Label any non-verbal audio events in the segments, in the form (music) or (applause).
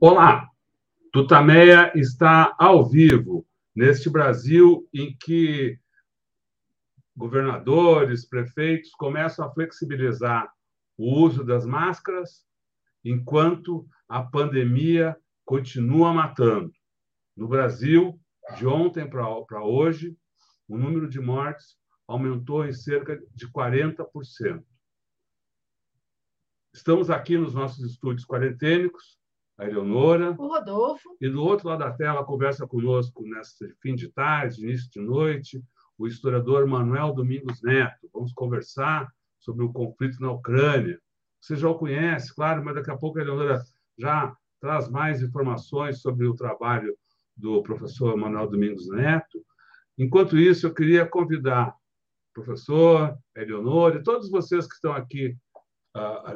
Olá, Tutameia está ao vivo neste Brasil em que governadores, prefeitos começam a flexibilizar o uso das máscaras, enquanto a pandemia continua matando. No Brasil, de ontem para hoje, o número de mortes aumentou em cerca de 40%. Estamos aqui nos nossos estúdios quarentênicos, a Eleonora. O Rodolfo. E do outro lado da tela, conversa conosco nesse fim de tarde, início de noite, o historiador Manuel Domingos Neto. Vamos conversar sobre o conflito na Ucrânia. Você já o conhece, claro, mas daqui a pouco a Eleonora já traz mais informações sobre o trabalho do professor Manuel Domingos Neto. Enquanto isso, eu queria convidar o professor, a Eleonora e todos vocês que estão aqui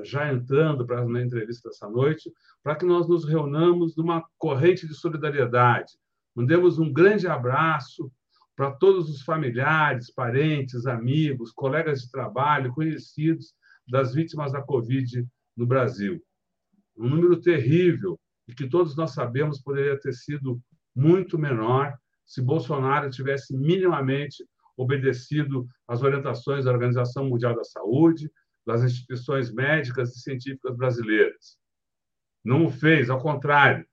já entrando para a entrevista dessa noite, para que nós nos reunamos numa corrente de solidariedade. Mandemos um grande abraço para todos os familiares, parentes, amigos, colegas de trabalho, conhecidos das vítimas da Covid no Brasil. Um número terrível e que todos nós sabemos poderia ter sido muito menor se Bolsonaro tivesse minimamente obedecido às orientações da Organização Mundial da Saúde, das instituições médicas e científicas brasileiras. Não o fez, ao contrário,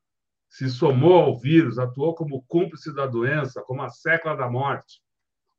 se somou ao vírus, atuou como cúmplice da doença, como a sécula da morte,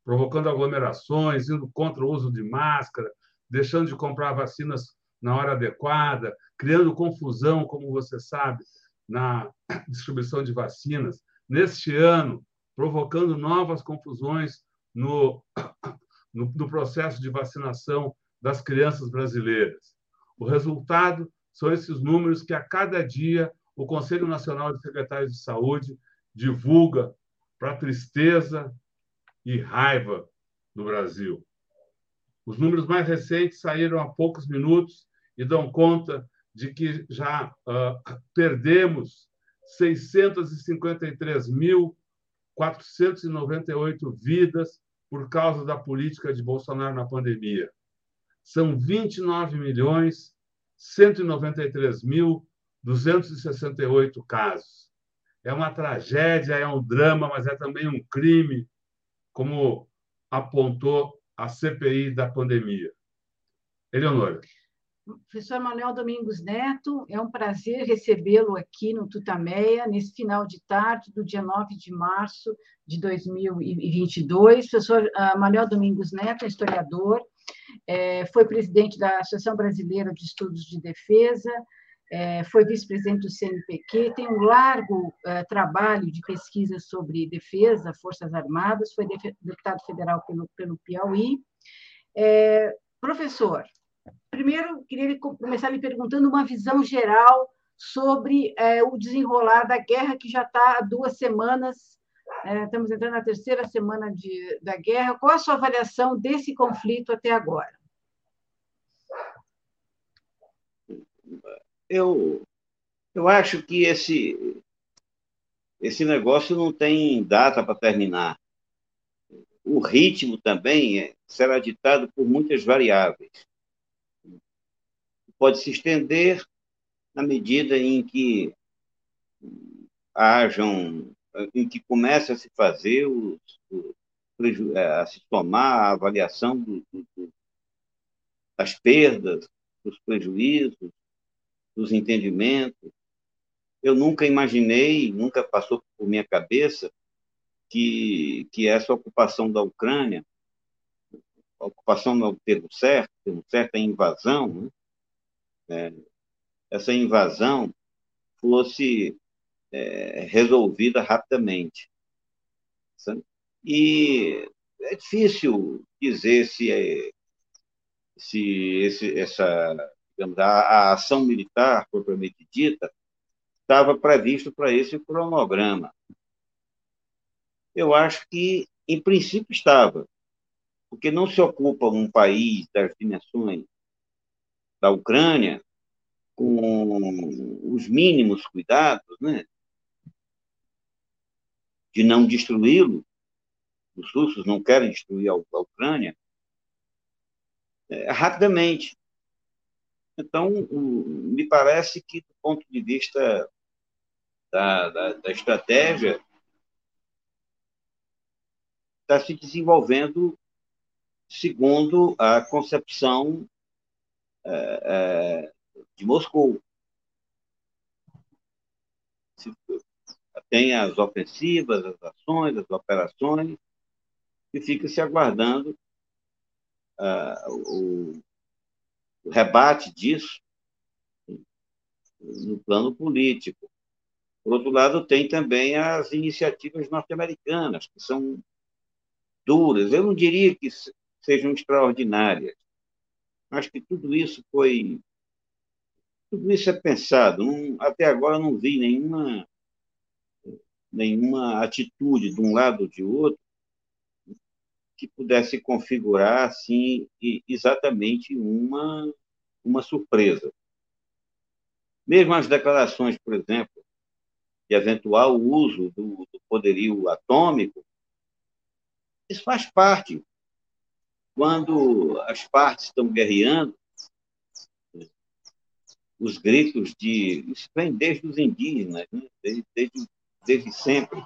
provocando aglomerações, indo contra o uso de máscara, deixando de comprar vacinas na hora adequada, criando confusão, como você sabe, na distribuição de vacinas. Neste ano, provocando novas confusões no, (coughs) no, no processo de vacinação das crianças brasileiras. O resultado são esses números que a cada dia o Conselho Nacional de Secretários de Saúde divulga para tristeza e raiva do Brasil. Os números mais recentes saíram há poucos minutos e dão conta de que já uh, perdemos 653.498 vidas por causa da política de Bolsonaro na pandemia são 29 milhões 193 mil 268 casos. É uma tragédia, é um drama, mas é também um crime, como apontou a CPI da pandemia. Eleonora. Professor Manuel Domingos Neto, é um prazer recebê-lo aqui no Tutameia, nesse final de tarde do dia 9 de março de 2022. Professor ah, Manuel Domingos Neto é historiador, foi presidente da Associação Brasileira de Estudos de Defesa, é, foi vice-presidente do CNPq, tem um largo é, trabalho de pesquisa sobre defesa, Forças Armadas, foi deputado federal pelo, pelo Piauí. É, professor, primeiro queria começar lhe perguntando uma visão geral sobre é, o desenrolar da guerra que já está há duas semanas é, estamos entrando na terceira semana de, da guerra. Qual a sua avaliação desse conflito até agora? Eu, eu acho que esse, esse negócio não tem data para terminar. O ritmo também é, será ditado por muitas variáveis. Pode se estender na medida em que hajam em que começa a se fazer os, os, é, a se tomar a avaliação do, do, das perdas, dos prejuízos, dos entendimentos. Eu nunca imaginei, nunca passou por minha cabeça que, que essa ocupação da Ucrânia, ocupação não é o termo certo, termo certo é invasão, né? é, essa invasão fosse é, resolvida rapidamente. E é difícil dizer se, é, se esse, essa, digamos, a, a ação militar propriamente dita estava previsto para esse cronograma. Eu acho que, em princípio, estava, porque não se ocupa um país das dimensões da Ucrânia com os mínimos cuidados, né? De não destruí-lo, os russos não querem destruir a, Ucrânia, é, rapidamente. Então, me parece que, do ponto de vista da, da, da estratégia está se desenvolvendo segundo a concepção é, é, de Moscou. Tem as ofensivas, as ações, as operações, e fica se aguardando uh, o, o rebate disso no plano político. Por outro lado, tem também as iniciativas norte-americanas, que são duras. Eu não diria que sejam extraordinárias. Acho que tudo isso foi. Tudo isso é pensado. Não, até agora não vi nenhuma, nenhuma atitude de um lado ou de outro que pudesse configurar assim exatamente uma, uma surpresa. Mesmo as declarações, por exemplo, de eventual uso do, do poderio atômico, isso faz parte quando as partes estão guerreando, os gritos de. Isso vem desde os indígenas, né? desde, desde, desde sempre.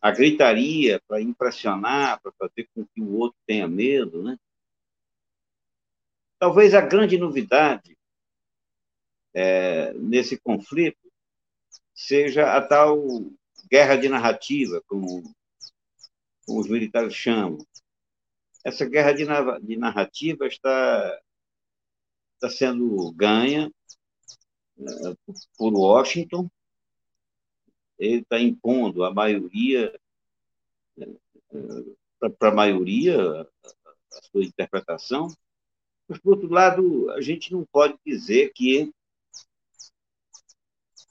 A gritaria para impressionar, para fazer com que o outro tenha medo. Né? Talvez a grande novidade é, nesse conflito seja a tal guerra de narrativa, como, como os militares chamam essa guerra de, de narrativa está, está sendo ganha uh, por Washington. Ele está impondo a maioria, uh, eh, para a maioria, a sua interpretação. Mas, por outro lado, a gente não pode dizer que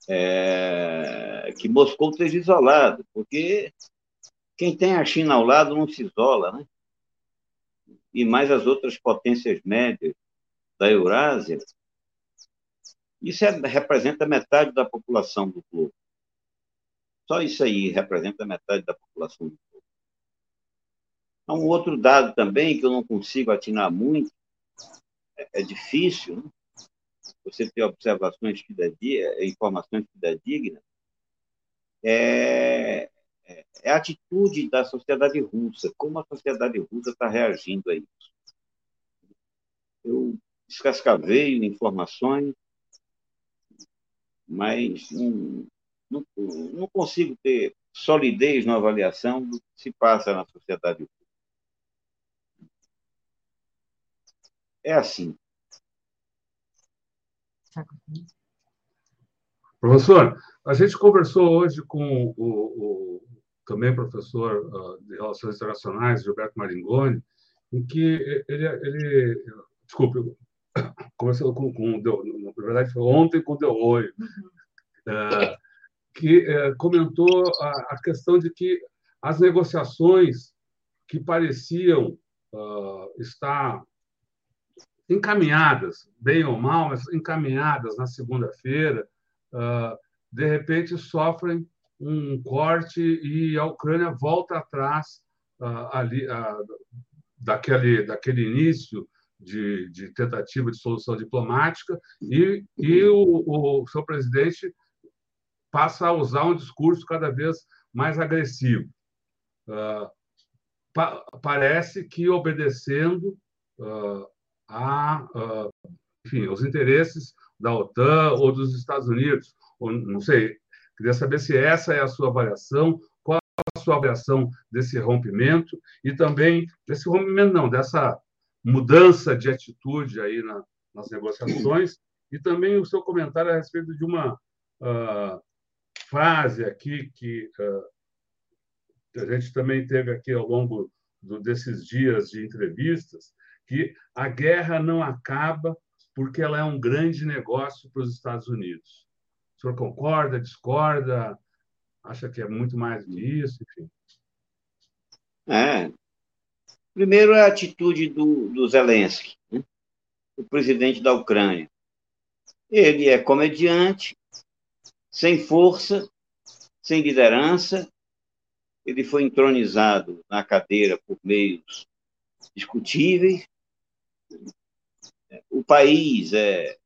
é, que Moscou esteja isolado, porque quem tem a China ao lado não se isola, né? e mais as outras potências médias da Eurásia, isso é, representa metade da população do globo. Só isso aí representa metade da população do globo. Há um outro dado também que eu não consigo atinar muito, é, é difícil, né? você ter observações fidedignas, informações fidedignas, é é, é a atitude da sociedade russa, como a sociedade russa está reagindo a isso. Eu descascaveio informações, mas não, não, não consigo ter solidez na avaliação do que se passa na sociedade russa. É assim. Professor, a gente conversou hoje com o, o também professor uh, de Relações Internacionais, Gilberto Maringoni, em que ele, ele desculpe, (coughs) conversou com, com na verdade foi ontem com o Deoio, uh, que uh, comentou a, a, questão de que as negociações que pareciam estar encaminhadas, bem ou mal, mas encaminhadas na segunda-feira, de repente sofrem um corte e a Ucrânia volta atrás uh, ali uh, daquele daquele início de, de, tentativa de solução diplomática e, e o, o seu presidente passa a usar um discurso cada vez mais agressivo. Uh, pa parece que obedecendo a, enfim, os interesses da OTAN ou dos Estados Unidos, ou, não sei, Queria saber se essa é a sua avaliação, qual a sua avaliação desse rompimento e também desse rompimento, não, dessa mudança de atitude aí na, nas negociações e também o seu comentário a respeito de uma uh, frase aqui que uh, a gente também teve aqui ao longo do, desses dias de entrevistas, que a guerra não acaba porque ela é um grande negócio para os Estados Unidos. O senhor concorda, discorda? Acha que é muito mais que isso? Enfim. É. Primeiro, a atitude do, do Zelensky, né? o presidente da Ucrânia. Ele é comediante, sem força, sem liderança. Ele foi entronizado na cadeira por meios discutíveis. O país é,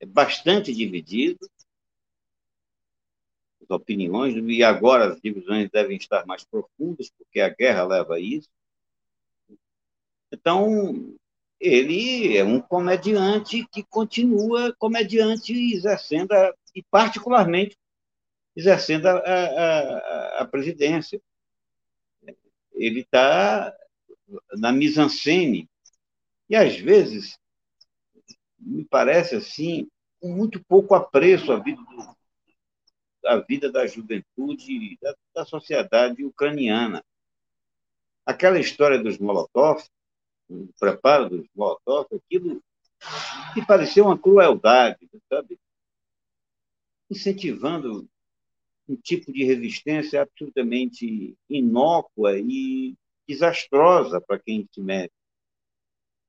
é bastante dividido as opiniões, e agora as divisões devem estar mais profundas, porque a guerra leva a isso. Então, ele é um comediante que continua comediante exercendo, a, e particularmente exercendo a, a, a presidência. Ele está na mise-en-scène, e às vezes me parece assim, com muito pouco apreço à vida, do, à vida da juventude da, da sociedade ucraniana. Aquela história dos Molotov, o preparo dos Molotov, aquilo que parecia uma crueldade, sabe? Incentivando um tipo de resistência absolutamente inócua e desastrosa para quem se mete.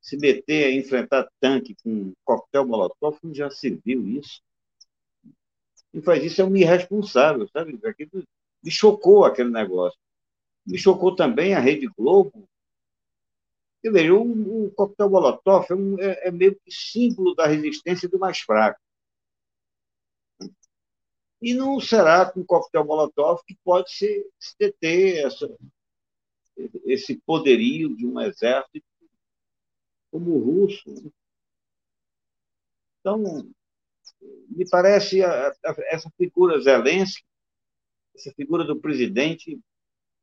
Se meter a enfrentar tanque com coquetel molotov, já se viu isso. Quem faz isso é um irresponsável, sabe? Aquilo me chocou aquele negócio. Me chocou também a Rede Globo. Eu vejo, o, o coquetel molotov é, um, é, é meio que símbolo da resistência do mais fraco. E não será com coquetel molotov que pode se, se deter essa, esse poderio de um exército como o russo. Então, me parece a, a, essa figura Zelensky, essa figura do presidente,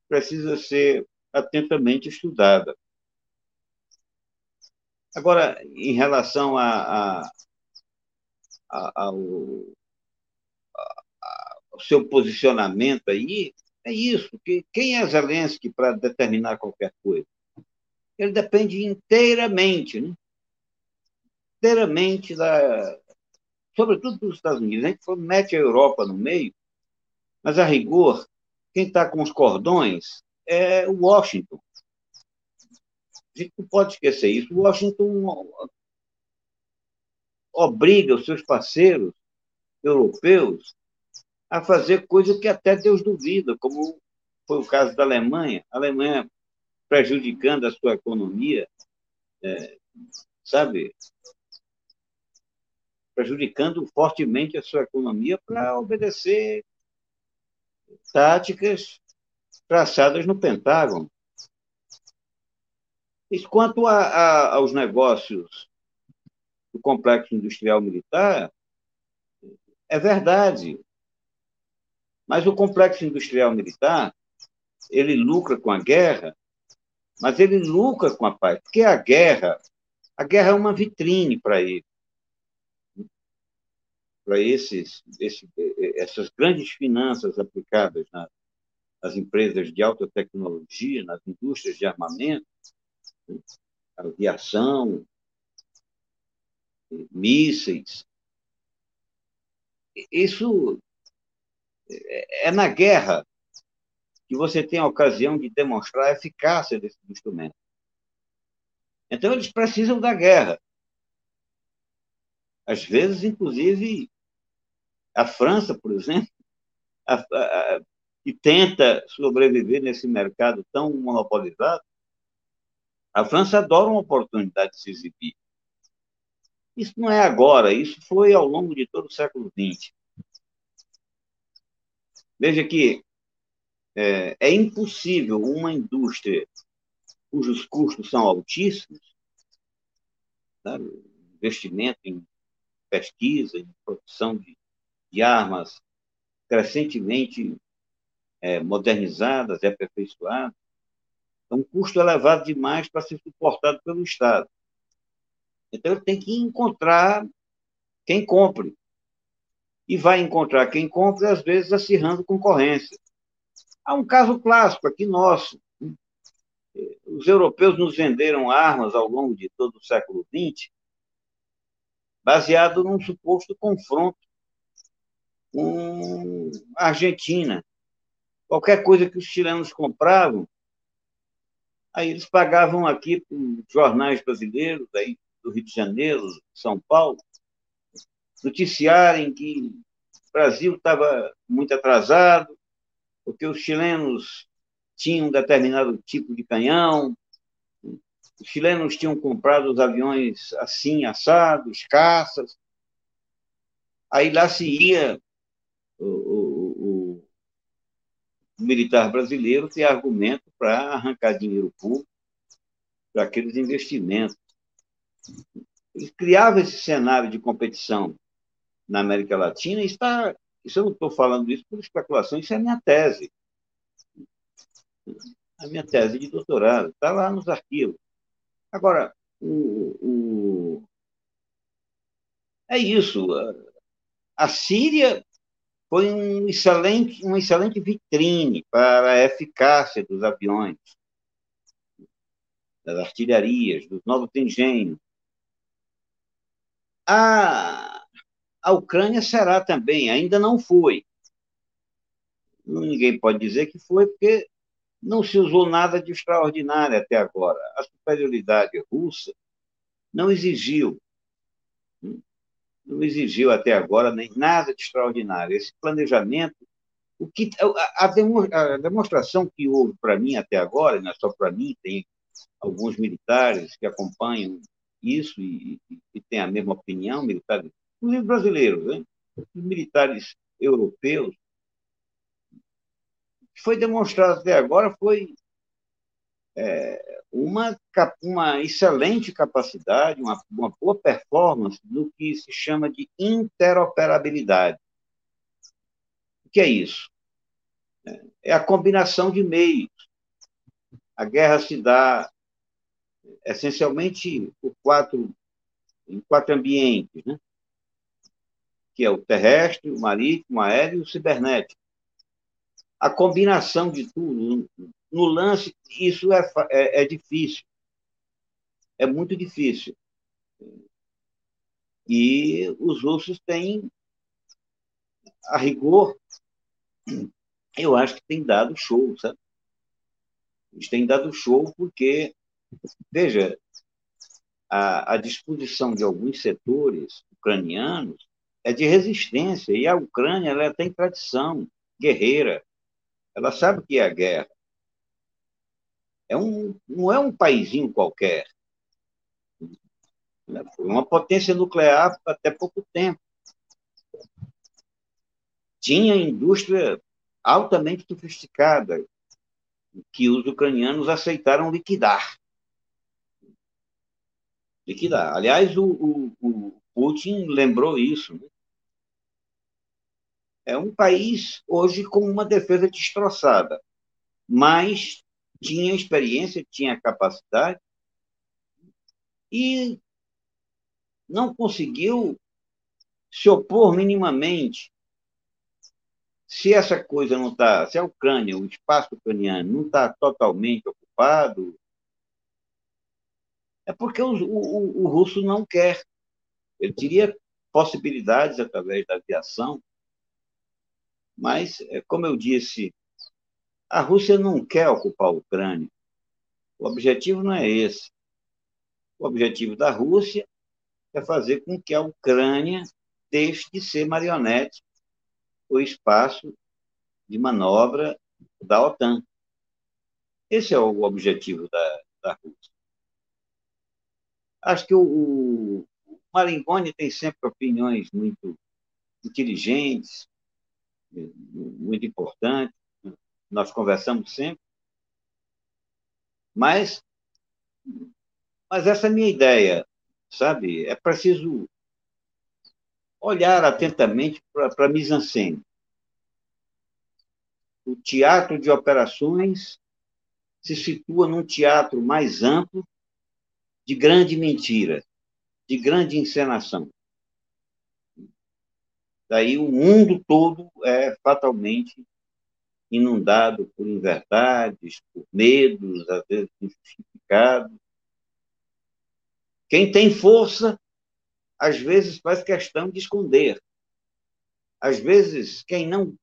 precisa ser atentamente estudada. Agora, em relação a, a, ao, ao seu posicionamento aí, é isso. Que, quem é Zelensky para determinar qualquer coisa? Ele depende inteiramente, né? inteiramente da, sobretudo dos Estados Unidos. A gente mete a Europa no meio, mas a rigor, quem está com os cordões é o Washington. A gente não pode esquecer isso. O Washington obriga os seus parceiros europeus a fazer coisa que até Deus duvida, como foi o caso da Alemanha. A Alemanha prejudicando a sua economia, é, sabe? Prejudicando fortemente a sua economia para obedecer táticas traçadas no Pentágono. Isso quanto a, a, aos negócios do complexo industrial militar, é verdade. Mas o complexo industrial militar, ele lucra com a guerra, mas ele lucra com a paz, porque a guerra, a guerra é uma vitrine para ele. Para esses, esse, essas grandes finanças aplicadas na, nas empresas de alta tecnologia, nas indústrias de armamento, aviação, mísseis. Isso é na guerra que você tem a ocasião de demonstrar a eficácia desse instrumento. Então, eles precisam da guerra. Às vezes, inclusive, a França, por exemplo, a, a, que tenta sobreviver nesse mercado tão monopolizado, a França adora uma oportunidade de se exibir. Isso não é agora, isso foi ao longo de todo o século XX. Veja que é, é impossível uma indústria cujos custos são altíssimos, sabe? investimento em pesquisa, em produção de, de armas crescentemente é, modernizadas e aperfeiçoadas, é um custo elevado demais para ser suportado pelo Estado. Então, ele tem que encontrar quem compre e vai encontrar quem compra, às vezes, acirrando concorrência. Há um caso clássico aqui nosso. Os europeus nos venderam armas ao longo de todo o século XX, baseado num suposto confronto com a Argentina. Qualquer coisa que os chilenos compravam, aí eles pagavam aqui para jornais brasileiros, aí do Rio de Janeiro, São Paulo, noticiarem que o Brasil estava muito atrasado, porque os chilenos tinham um determinado tipo de canhão, os chilenos tinham comprado os aviões assim, assados, caças. Aí lá se ia o, o, o militar brasileiro ter argumento para arrancar dinheiro público para aqueles investimentos. Ele criava esse cenário de competição na América Latina está. Isso eu não estou falando isso por especulação, isso é a minha tese. A minha tese de doutorado está lá nos arquivos. Agora, o, o... é isso. A Síria foi um excelente, uma excelente vitrine para a eficácia dos aviões, das artilharias, dos novos engenhos. A, a Ucrânia será também, ainda não foi. Ninguém pode dizer que foi, porque não se usou nada de extraordinário até agora. A superioridade russa não exigiu não exigiu até agora nem nada de extraordinário. Esse planejamento, o que a, a demonstração que houve para mim até agora, não é só para mim, tem alguns militares que acompanham isso e, e, e têm a mesma opinião, militares, inclusive brasileiros, né? militares europeus, que foi demonstrado até agora foi é, uma, uma excelente capacidade, uma, uma boa performance no que se chama de interoperabilidade. O que é isso? É a combinação de meios. A guerra se dá essencialmente por quatro, em quatro ambientes, né? Que é o terrestre, o marítimo, o aéreo e o cibernético. A combinação de tudo no lance, isso é, é, é difícil. É muito difícil. E os russos têm, a rigor, eu acho que tem dado show, sabe? Eles têm dado show porque, veja, a, a disposição de alguns setores ucranianos é de resistência, e a Ucrânia ela tem tradição guerreira, ela sabe o que é a guerra. É um, não é um paísinho qualquer. Foi uma potência nuclear até pouco tempo. Tinha indústria altamente sofisticada que os ucranianos aceitaram liquidar. Liquidar. Aliás, o, o, o Putin lembrou isso. Né? É um país hoje com uma defesa destroçada, mas tinha experiência, tinha capacidade e não conseguiu se opor minimamente. Se essa coisa não está, se a Ucrânia, o espaço ucraniano não está totalmente ocupado, é porque o, o, o russo não quer. Ele teria possibilidades através da aviação, mas, é, como eu disse a Rússia não quer ocupar a Ucrânia. O objetivo não é esse. O objetivo da Rússia é fazer com que a Ucrânia deixe de ser marionete o espaço de manobra da OTAN. Esse é o objetivo da, da Rússia. Acho que o, o tem sempre opiniões muito inteligentes, muito importantes nós conversamos sempre. Mas, mas essa é a minha ideia, sabe? É preciso olhar atentamente para a mise-en-scène. O teatro de operações se situa num teatro mais amplo de grande mentira, de grande encenação. Daí o mundo todo é fatalmente inundado por inverdades, por medos, às vezes injustificados. Quem tem força, às vezes faz questão de esconder. Às vezes, quem não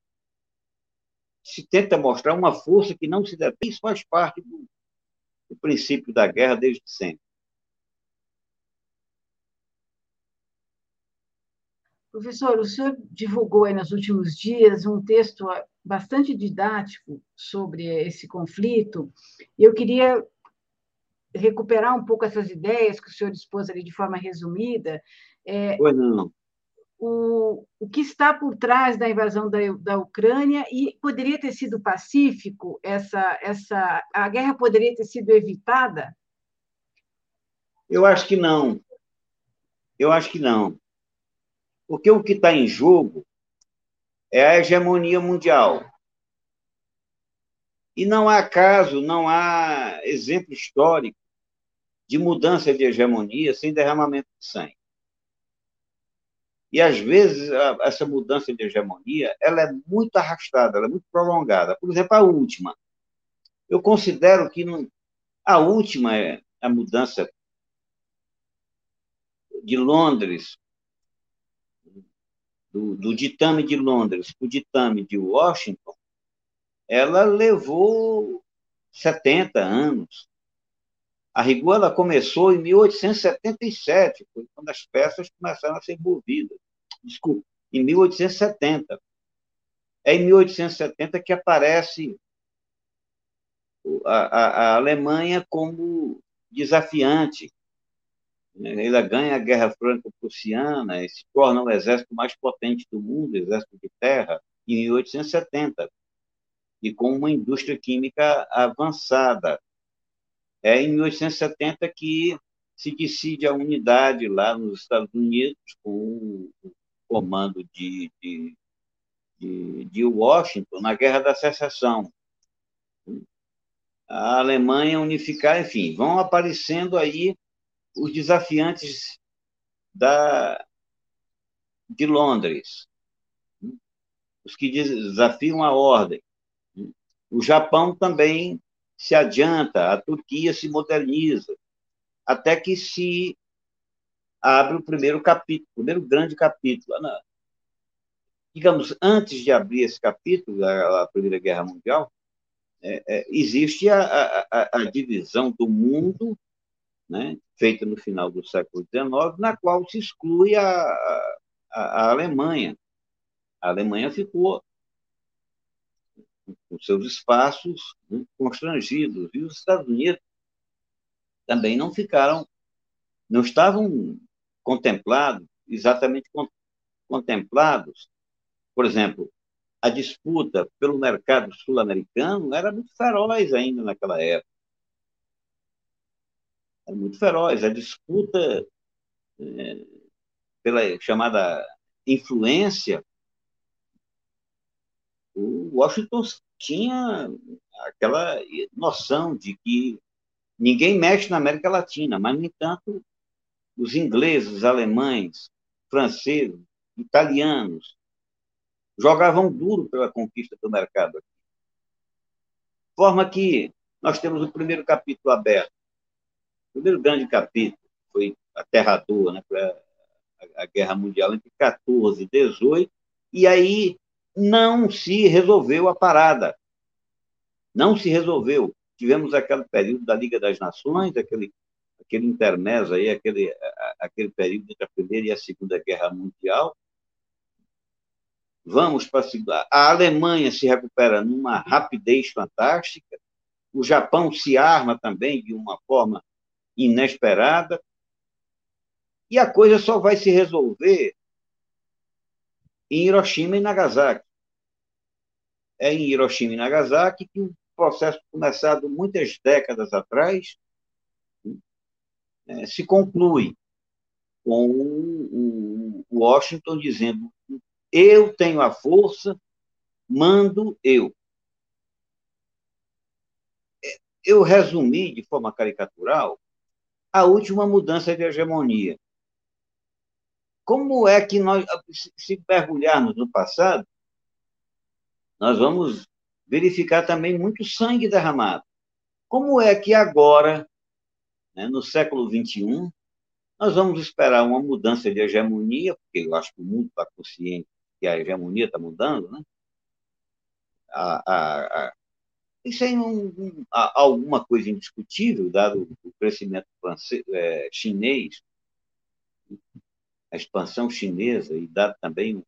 se tenta mostrar uma força que não se deve, isso faz parte do, do princípio da guerra desde sempre. Professor, o senhor divulgou aí nos últimos dias um texto bastante didático sobre esse conflito, eu queria recuperar um pouco essas ideias que o senhor expôs ali de forma resumida. É, pois não. o, o que está por trás da invasão da, da Ucrânia e poderia ter sido pacífico essa essa a guerra poderia ter sido evitada? Eu acho que não. Eu acho que não. Porque o que está em jogo é a hegemonia mundial. E não há caso, não há exemplo histórico de mudança de hegemonia sem derramamento de sangue. E, às vezes, essa mudança de hegemonia ela é muito arrastada, ela é muito prolongada. Por exemplo, a última. Eu considero que não... a última é a mudança de Londres, do, do ditame de Londres para o ditame de Washington, ela levou 70 anos. A rigor, ela começou em 1877, foi quando as peças começaram a ser envolvidas. Desculpa, em 1870. É em 1870 que aparece a, a, a Alemanha como desafiante. Ela ganha a Guerra Franco-Prussiana e se torna o exército mais potente do mundo, exército de terra, em 1870, e com uma indústria química avançada. É em 1870 que se decide a unidade lá nos Estados Unidos, com o comando de, de, de, de Washington, na Guerra da Secessão. A Alemanha unificar, enfim, vão aparecendo aí os desafiantes da, de Londres, os que desafiam a ordem. O Japão também se adianta, a Turquia se moderniza, até que se abre o primeiro capítulo, o primeiro grande capítulo. Digamos, antes de abrir esse capítulo, a, Primeira Guerra Mundial, é, é, existe a, a, a, divisão do mundo, né, feita no final do século XIX, na qual se exclui a, a, Alemanha. A Alemanha ficou com seus espaços né, constrangidos. E os Estados Unidos também não ficaram, não estavam contemplados, exatamente contemplados. Por exemplo, a disputa pelo mercado sul-americano era muito feroz ainda naquela época. Era muito feroz. A disputa é, pela chamada influência o Washington tinha aquela noção de que ninguém mexe na América Latina, mas, no entanto, os ingleses, os alemães, franceses, italianos jogavam duro pela conquista do mercado. Forma que nós temos o primeiro capítulo aberto. Primeiro grande capítulo foi aterrador, né, para a Guerra Mundial entre 14 e 18, e aí não se resolveu a parada. Não se resolveu. Tivemos aquele período da Liga das Nações, aquele, aquele intermezzo aí, aquele, aquele período entre a Primeira e a Segunda Guerra Mundial. Vamos para. A Alemanha se recupera numa rapidez fantástica. O Japão se arma também de uma forma inesperada. E a coisa só vai se resolver em Hiroshima e Nagasaki. É em Hiroshima e Nagasaki que o processo começado muitas décadas atrás é, se conclui com o, Washington dizendo eu tenho a força, mando eu. Eu resumi de forma caricatural a última mudança de hegemonia. Como é que nós, se mergulharmos no passado, nós vamos verificar também muito sangue derramado. Como é que agora, né, no século XXI, nós vamos esperar uma mudança de hegemonia, porque eu acho que o mundo está consciente que a hegemonia está mudando, né? A, a, a, isso é um, um, alguma coisa indiscutível, dado o crescimento é, chinês, a expansão chinesa e dado também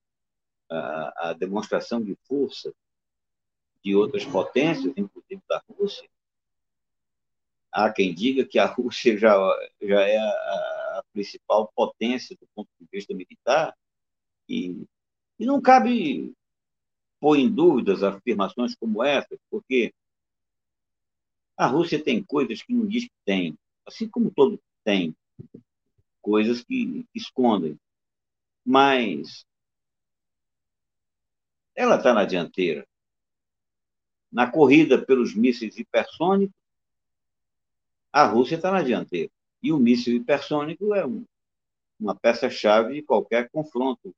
a, a demonstração de força de outras potências, inclusive da Rússia. Há quem diga que a Rússia já, já é a, a principal potência do ponto de vista militar, E, e não cabe pôr em dúvidas afirmações como essa, porque a Rússia tem coisas que não diz que tem, assim como todo tem coisas que escondem. Mas ela está na dianteira. Na corrida pelos mísseis hipersônicos, a Rússia está na dianteira. E o míssil hipersônico é um, uma peça-chave de qualquer confronto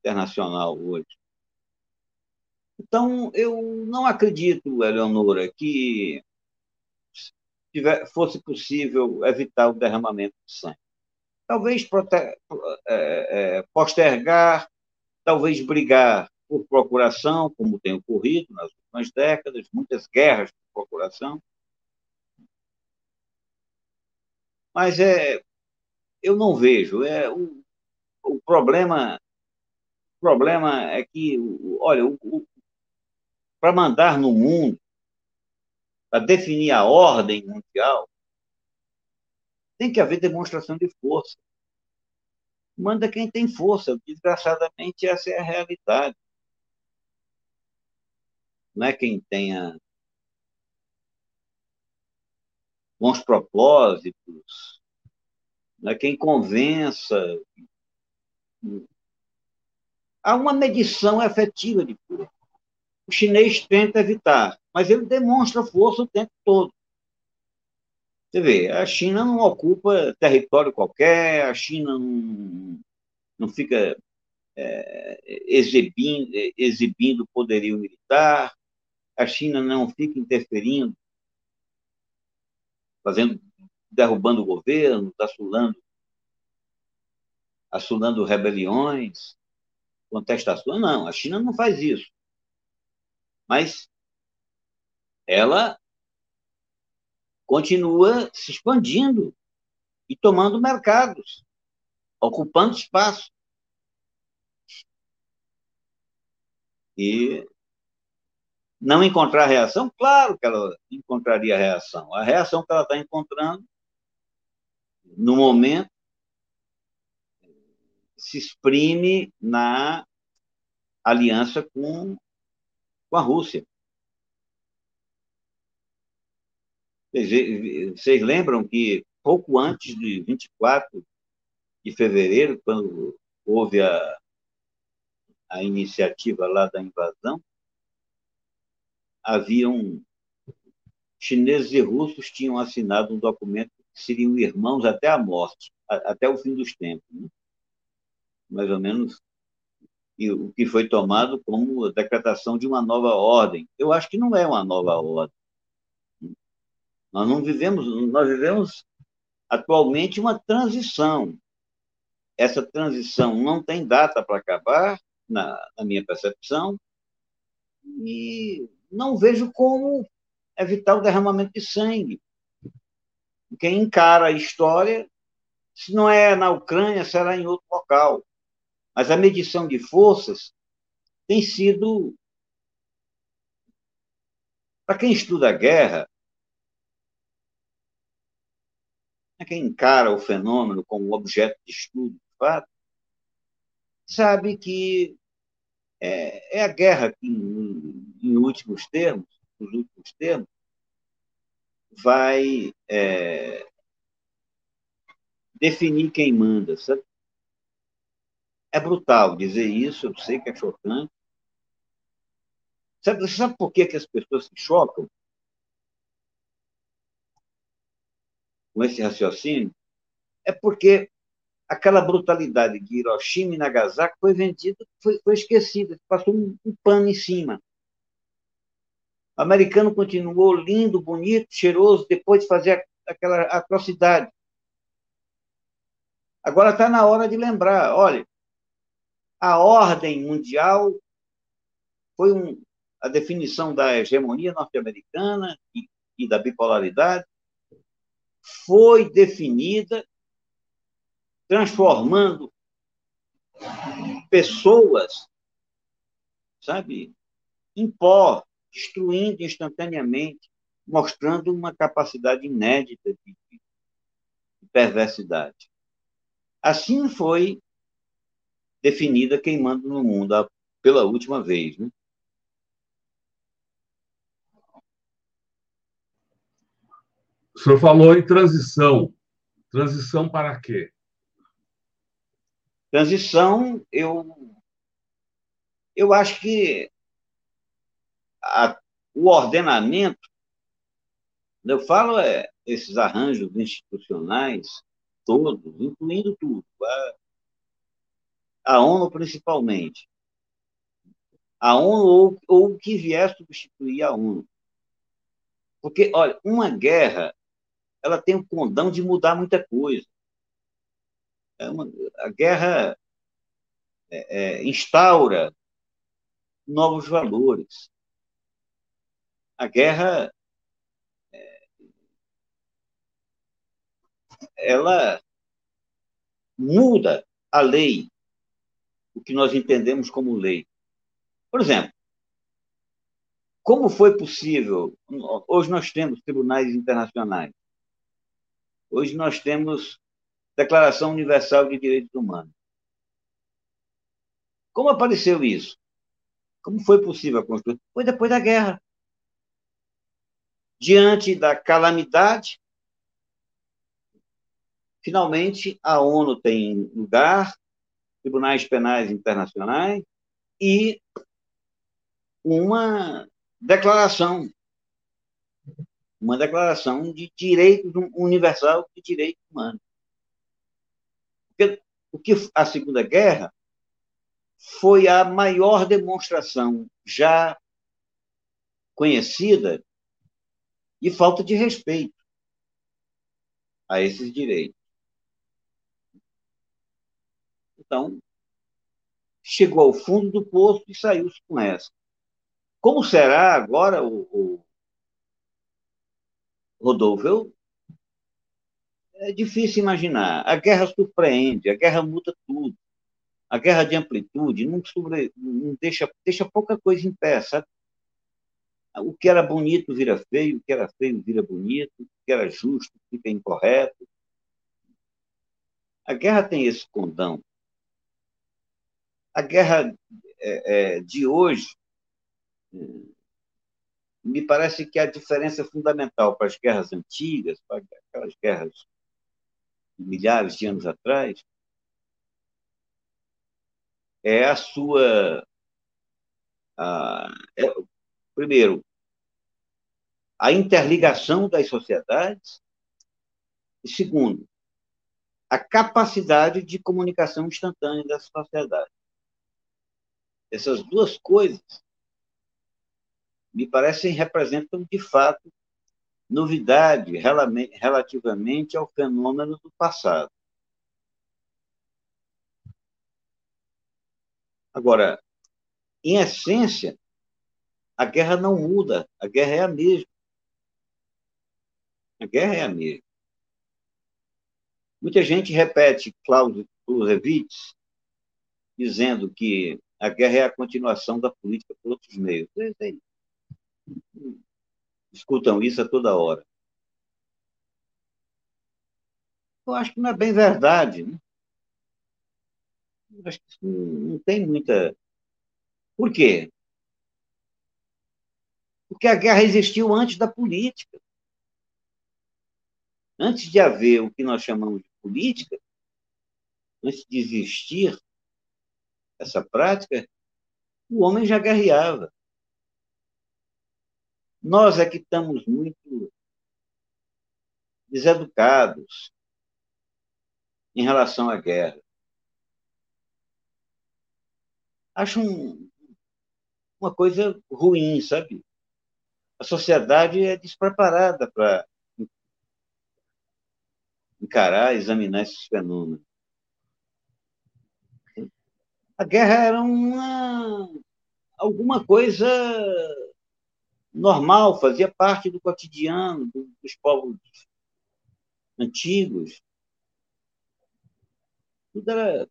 internacional hoje. Então, eu não acredito, Eleonora, que tiver, fosse possível evitar o derramamento de sangue. Talvez é, é, postergar, talvez brigar por procuração, como tem ocorrido nas últimas décadas, muitas guerras por procuração. Mas é, eu não vejo. É, o, o problema o problema é que, olha, para mandar no mundo, para definir a ordem mundial, tem que haver demonstração de força. Manda quem tem força. Desgraçadamente, essa é a realidade. Não é quem tenha bons propósitos, não é quem convença. Há uma medição efetiva de força. O chinês tenta evitar, mas ele demonstra força o tempo todo. Você vê, a China não ocupa território qualquer, a China não, não fica é, exibindo, exibindo poderio militar, a China não fica interferindo, fazendo, derrubando o governo, assolando, assolando rebeliões, contestações. Não, a China não faz isso. Mas ela continua se expandindo e tomando mercados, ocupando espaço. E não encontrar reação? Claro que ela encontraria reação. A reação que ela está encontrando, no momento, se exprime na aliança com, com a Rússia. Vocês lembram que pouco antes de 24 de fevereiro, quando houve a, a iniciativa lá da invasão, haviam chineses e russos tinham assinado um documento que seriam irmãos até a morte, até o fim dos tempos. Né? Mais ou menos e o que foi tomado como decretação de uma nova ordem. Eu acho que não é uma nova ordem. Nós não vivemos, nós vivemos atualmente uma transição. Essa transição não tem data para acabar, na, na minha percepção, e não vejo como evitar o derramamento de sangue. Quem encara a história, se não é na Ucrânia, será em outro local. Mas a medição de forças tem sido. Para quem estuda a guerra, Né, quem encara o fenômeno como objeto de estudo, de fato, sabe que é, é a guerra que, em, em, últimos termos, nos últimos termos, vai é, definir quem manda. Sabe? É brutal dizer isso, eu sei que é chocante. Sabe, sabe por que, que as pessoas se chocam? com esse raciocínio, é porque aquela brutalidade de Hiroshima e Nagasaki foi vendida, foi, foi esquecida, passou um, um pano em cima. O americano continuou lindo, bonito, cheiroso, depois de fazer aquela atrocidade. Agora está na hora de lembrar, olha, a ordem mundial foi um, a definição da hegemonia norte-americana e, e da bipolaridade, foi definida transformando pessoas, sabe, em pó, destruindo instantaneamente, mostrando uma capacidade inédita de, de perversidade. Assim foi definida quem manda no mundo pela última vez. Né? O senhor falou em transição. Transição para quê? Transição, eu, eu acho que a, o ordenamento, eu falo é, esses arranjos institucionais todos, incluindo tudo, a, a ONU principalmente, a ONU ou, ou o que vier substituir a ONU. Porque, olha, uma guerra ela tem o condão de mudar muita coisa. É uma, a guerra é, é, instaura novos valores. A guerra é, ela muda a lei, o que nós entendemos como lei. Por exemplo, como foi possível? Hoje nós temos tribunais internacionais. Hoje nós temos Declaração Universal de Direitos Humanos. Como apareceu isso? Como foi possível a construir? Foi depois da guerra. Diante da calamidade, finalmente a ONU tem lugar, tribunais penais internacionais e uma declaração uma declaração de direito universal de direito humano. Porque o que a Segunda Guerra foi a maior demonstração já conhecida de falta de respeito a esses direitos. Então, chegou ao fundo do poço e saiu-se com essa. Como será agora o, o Rodolfo, eu, é difícil imaginar. A guerra surpreende, a guerra muda tudo. A guerra de amplitude não, sobre, não deixa, deixa pouca coisa em pé, sabe? O que era bonito vira feio, o que era feio vira bonito, o que era justo fica incorreto. A guerra tem esse condão. A guerra é, é, de hoje me parece que a diferença fundamental para as guerras antigas, para aquelas guerras de milhares de anos atrás, é a sua. A, é, primeiro, a interligação das sociedades, e segundo, a capacidade de comunicação instantânea das sociedades. Essas duas coisas me parecem representam, de fato, novidade relativamente ao fenômeno do passado. Agora, em essência, a guerra não muda, a guerra é a mesma. A guerra é a mesma. Muita gente repete Clausewitz dizendo que a guerra é a continuação da política por outros meios. É escutam isso a toda hora. Eu acho que não é bem verdade. Né? Acho que não tem muita. Por quê? Porque a guerra existiu antes da política. Antes de haver o que nós chamamos de política, antes de existir essa prática, o homem já guerreava. Nós é que estamos muito deseducados em relação à guerra. Acho um, uma coisa ruim, sabe? A sociedade é despreparada para encarar, examinar esses fenômenos. A guerra era uma alguma coisa normal, fazia parte do cotidiano dos povos antigos. Tudo era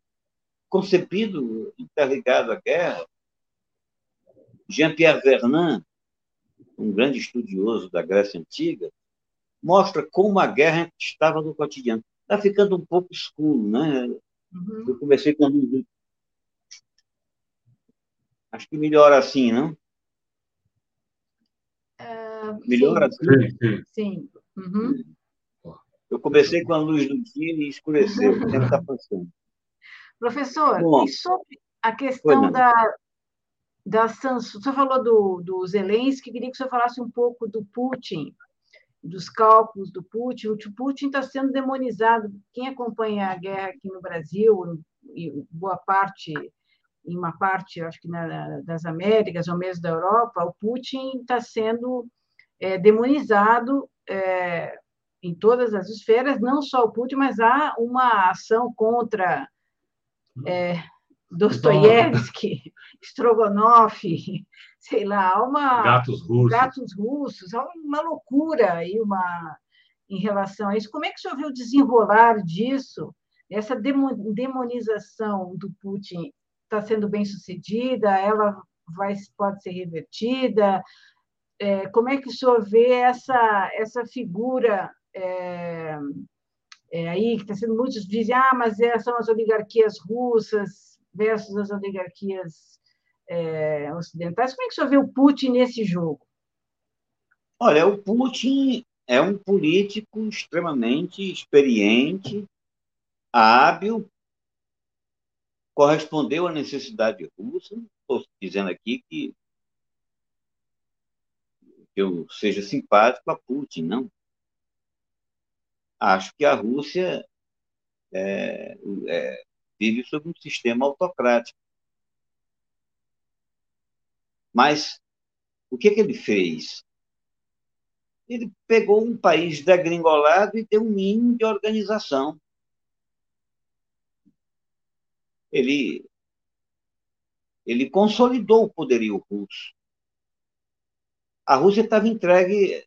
concebido, interligado à guerra. Jean-Pierre Vernant, um grande estudioso da Grécia Antiga, mostra como a guerra estava no cotidiano. Está ficando um pouco escuro, né? Uhum. Eu comecei com Acho que melhora assim, não? Uh, melhora sim. assim? Sim. sim. Uhum. Eu comecei com a luz do dia e escureceu. O tempo está passando. (laughs) Professor, Bom, e sobre a questão da, da sanção, o senhor falou do, do Zelensky, queria que o senhor falasse um pouco do Putin, dos cálculos do Putin. O Putin está sendo demonizado. Quem acompanha a guerra aqui no Brasil, e boa parte, em uma parte, acho que na, das Américas, ou mesmo da Europa, o Putin está sendo é, demonizado é, em todas as esferas, não só o Putin, mas há uma ação contra é, Dostoiévski, Strogonoff, sei lá, uma gatos russos, gatos russos, uma loucura e uma em relação a isso. Como é que o senhor viu desenrolar disso? Essa demonização do Putin está sendo bem sucedida? Ela vai pode ser revertida? É, como é que o senhor vê essa essa figura é, é, aí que está sendo muitos dizem ah mas é, são as oligarquias russas versus as oligarquias é, ocidentais como é que o senhor vê o Putin nesse jogo olha o Putin é um político extremamente experiente hábil correspondeu à necessidade russa estou dizendo aqui que eu seja simpático a Putin não acho que a Rússia é, é, vive sob um sistema autocrático. Mas o que, que ele fez? Ele pegou um país degringolado e deu um mínimo de organização. Ele, ele consolidou o poderio russo. A Rússia estava entregue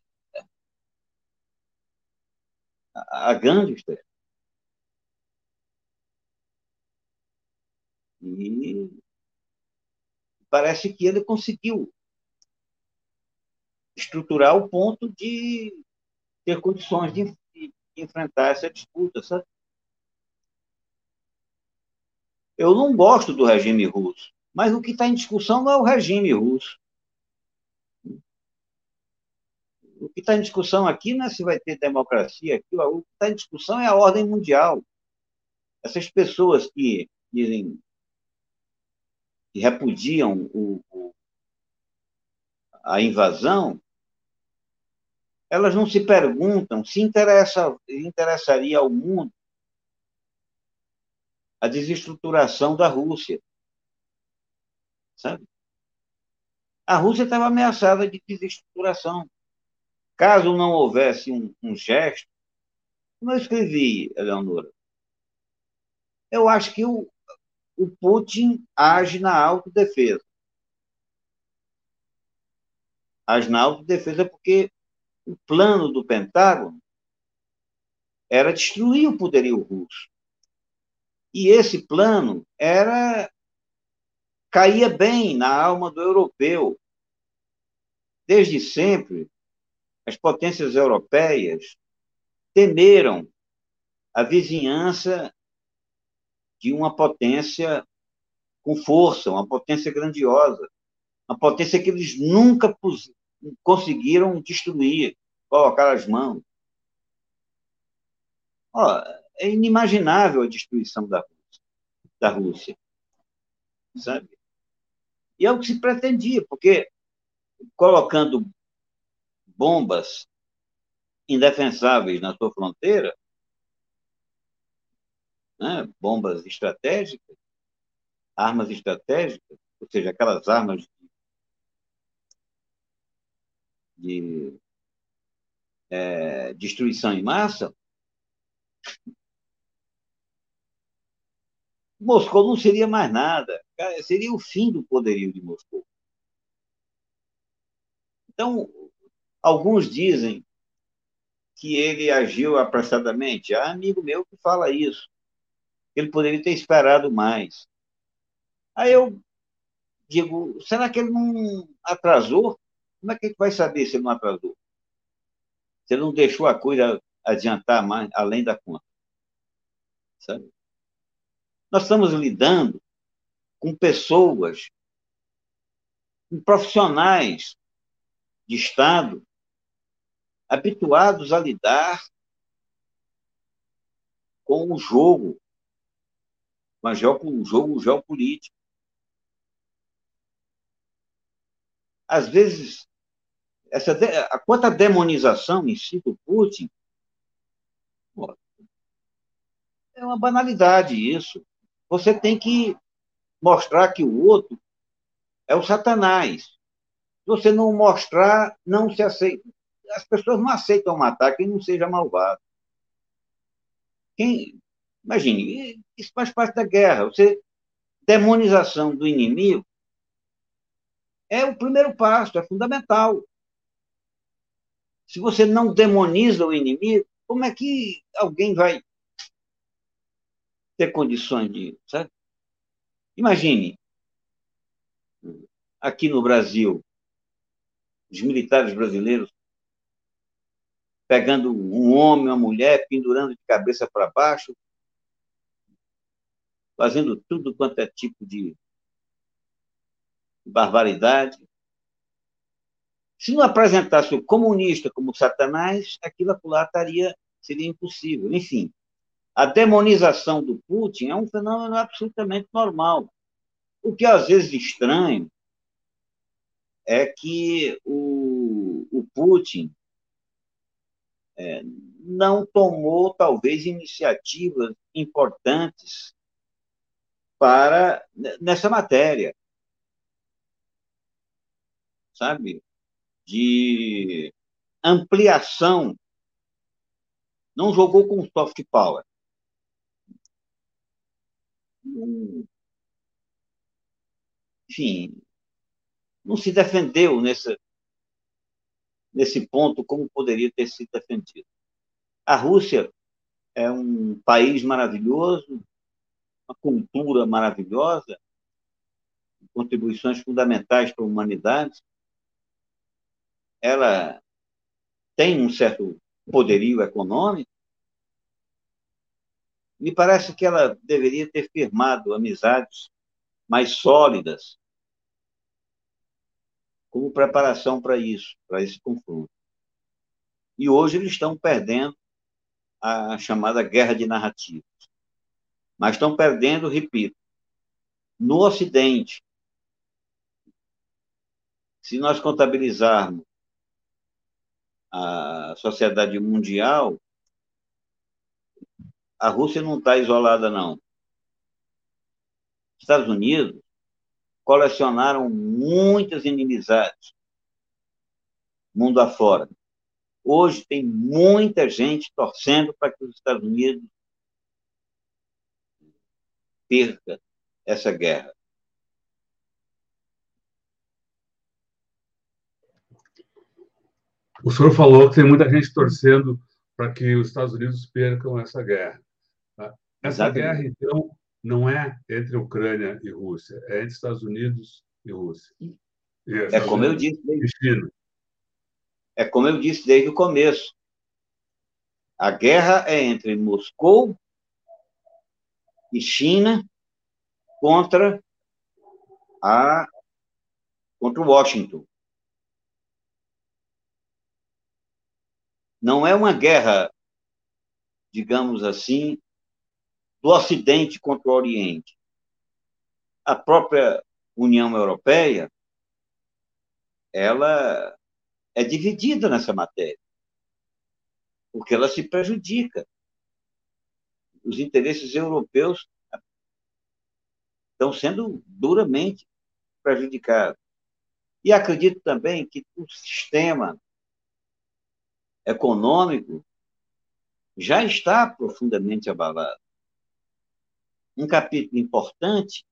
a gangster. E parece que ele conseguiu estruturar o ponto de ter condições de, de enfrentar essa disputa, sabe? Eu não gosto do regime russo, mas o que está em discussão não é o regime russo. O que está em discussão aqui não é se vai ter democracia, aqui, o que está em discussão é a ordem mundial. Essas pessoas que dizem que repudiam o, o, a invasão, elas não se perguntam se interessa, interessaria ao mundo a desestruturação da Rússia. Sabe? A Rússia estava ameaçada de desestruturação. Caso não houvesse um, um gesto, como eu escrevi, Eleonora, eu acho que o, o Putin age na autodefesa. Age na autodefesa porque o plano do Pentágono era destruir o poderio russo. E esse plano era caía bem na alma do europeu. Desde sempre, as potências europeias temeram a vizinhança de uma potência com força, uma potência grandiosa, uma potência que eles nunca conseguiram destruir, colocar as mãos. Ó, é inimaginável a destruição da Rússia, da Rússia, sabe? E é o que se pretendia, porque colocando bombas indefensáveis na sua fronteira, né? bombas estratégicas, armas estratégicas, ou seja, aquelas armas de, de é, destruição em massa, Moscou não seria mais nada. Seria o fim do poderio de Moscou. Então, Alguns dizem que ele agiu apressadamente. Há amigo meu que fala isso. Ele poderia ter esperado mais. Aí eu digo, será que ele não atrasou? Como é que a gente vai saber se ele não atrasou? Se ele não deixou a coisa adiantar mais, além da conta. Sabe? Nós estamos lidando com pessoas profissionais de Estado habituados a lidar com o jogo, com o jogo geopolítico. Às vezes, essa, a quanto à demonização em si do Putin, é uma banalidade isso. Você tem que mostrar que o outro é o Satanás. Se você não mostrar, não se aceita. As pessoas não aceitam matar quem não seja malvado. Quem, imagine, isso faz parte da guerra. Você demonização do inimigo é o primeiro passo, é fundamental. Se você não demoniza o inimigo, como é que alguém vai ter condições de. Sabe? Imagine, aqui no Brasil, os militares brasileiros pegando um homem, uma mulher, pendurando de cabeça para baixo, fazendo tudo quanto é tipo de barbaridade. Se não apresentasse o comunista como Satanás, aquilo lá estaria, seria impossível. Enfim, a demonização do Putin é um fenômeno absolutamente normal. O que às vezes estranho é que o, o Putin é, não tomou, talvez, iniciativas importantes para nessa matéria, sabe, de ampliação. Não jogou com soft power. Enfim, não se defendeu nesse, nesse ponto como poderia ter sido defendido. A Rússia é um país maravilhoso, uma cultura maravilhosa, contribuições fundamentais para a humanidade. Ela tem um certo poderio econômico. Me parece que ela deveria ter firmado amizades mais sólidas como preparação para isso, para esse confronto. E hoje eles estão perdendo a chamada guerra de narrativas. Mas estão perdendo, repito, no Ocidente. Se nós contabilizarmos a sociedade mundial, a Rússia não está isolada, não. Estados Unidos colecionaram muitas inimizades mundo afora. Hoje tem muita gente torcendo para que os Estados Unidos perca essa guerra. O senhor falou que tem muita gente torcendo para que os Estados Unidos percam essa guerra. Essa Exatamente. guerra, então, não é entre Ucrânia e Rússia, é entre Estados Unidos e Rússia. E é como eu disse desde. É como eu disse desde o começo. A guerra é entre Moscou e China contra a contra Washington. Não é uma guerra, digamos assim, do Ocidente contra o Oriente. A própria União Europeia, ela é dividida nessa matéria, porque ela se prejudica. Os interesses europeus estão sendo duramente prejudicados. E acredito também que o sistema econômico já está profundamente abalado um capítulo importante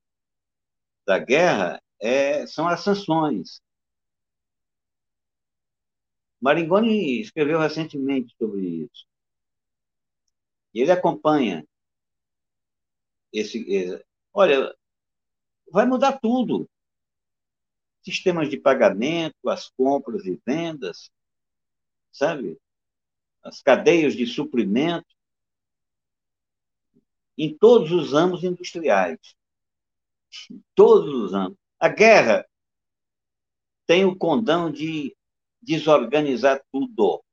da guerra é, são as sanções. Maringoni escreveu recentemente sobre isso. E ele acompanha esse. Olha, vai mudar tudo. Sistemas de pagamento, as compras e vendas, sabe? As cadeias de suprimento em todos os ramos industriais. Todos os ramos. A guerra tem o condão de desorganizar tudo,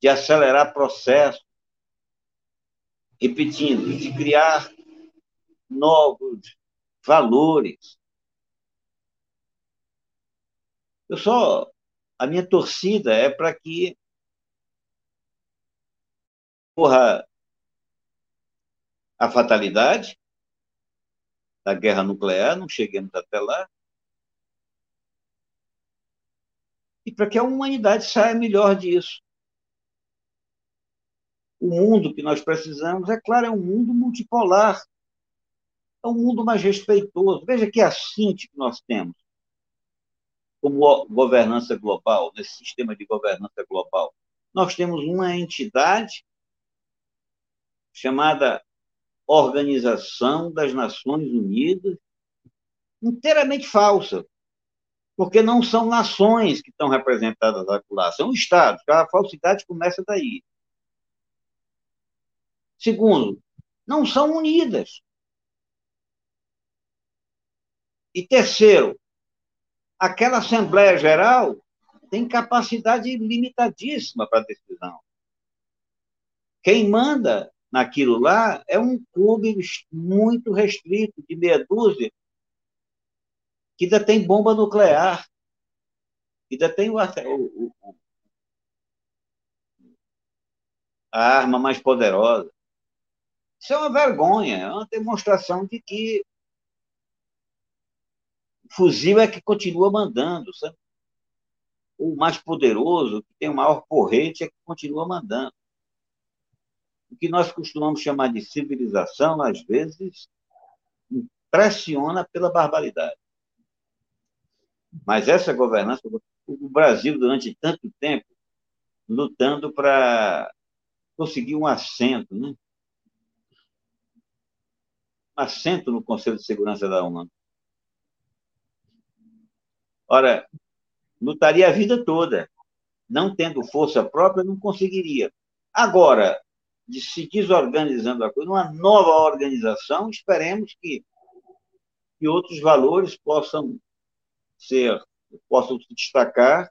de acelerar processo, repetindo, de criar novos valores. Eu só a minha torcida é para que porra a fatalidade da guerra nuclear, não cheguemos até lá, e para que a humanidade saia melhor disso. O mundo que nós precisamos, é claro, é um mundo multipolar, é um mundo mais respeitoso. Veja que assinte que nós temos como governança global, nesse sistema de governança global. Nós temos uma entidade chamada Organização das Nações Unidas, inteiramente falsa, porque não são nações que estão representadas lá, são estados. A falsidade começa daí. Segundo, não são unidas. E terceiro, aquela Assembleia Geral tem capacidade limitadíssima para decisão. Quem manda naquilo lá é um clube muito restrito, de meia dúzia, que ainda tem bomba nuclear, que ainda tem o, o, o, a arma mais poderosa. Isso é uma vergonha, é uma demonstração de que o fuzil é que continua mandando, sabe? O mais poderoso, que tem o maior porrete, é que continua mandando o que nós costumamos chamar de civilização, às vezes, pressiona pela barbaridade. Mas essa governança, o Brasil, durante tanto tempo, lutando para conseguir um assento, né? Um assento no Conselho de Segurança da ONU. Ora, lutaria a vida toda. Não tendo força própria, não conseguiria. Agora, de se desorganizando a coisa, uma nova organização, esperemos que, que outros valores possam ser, possam se destacar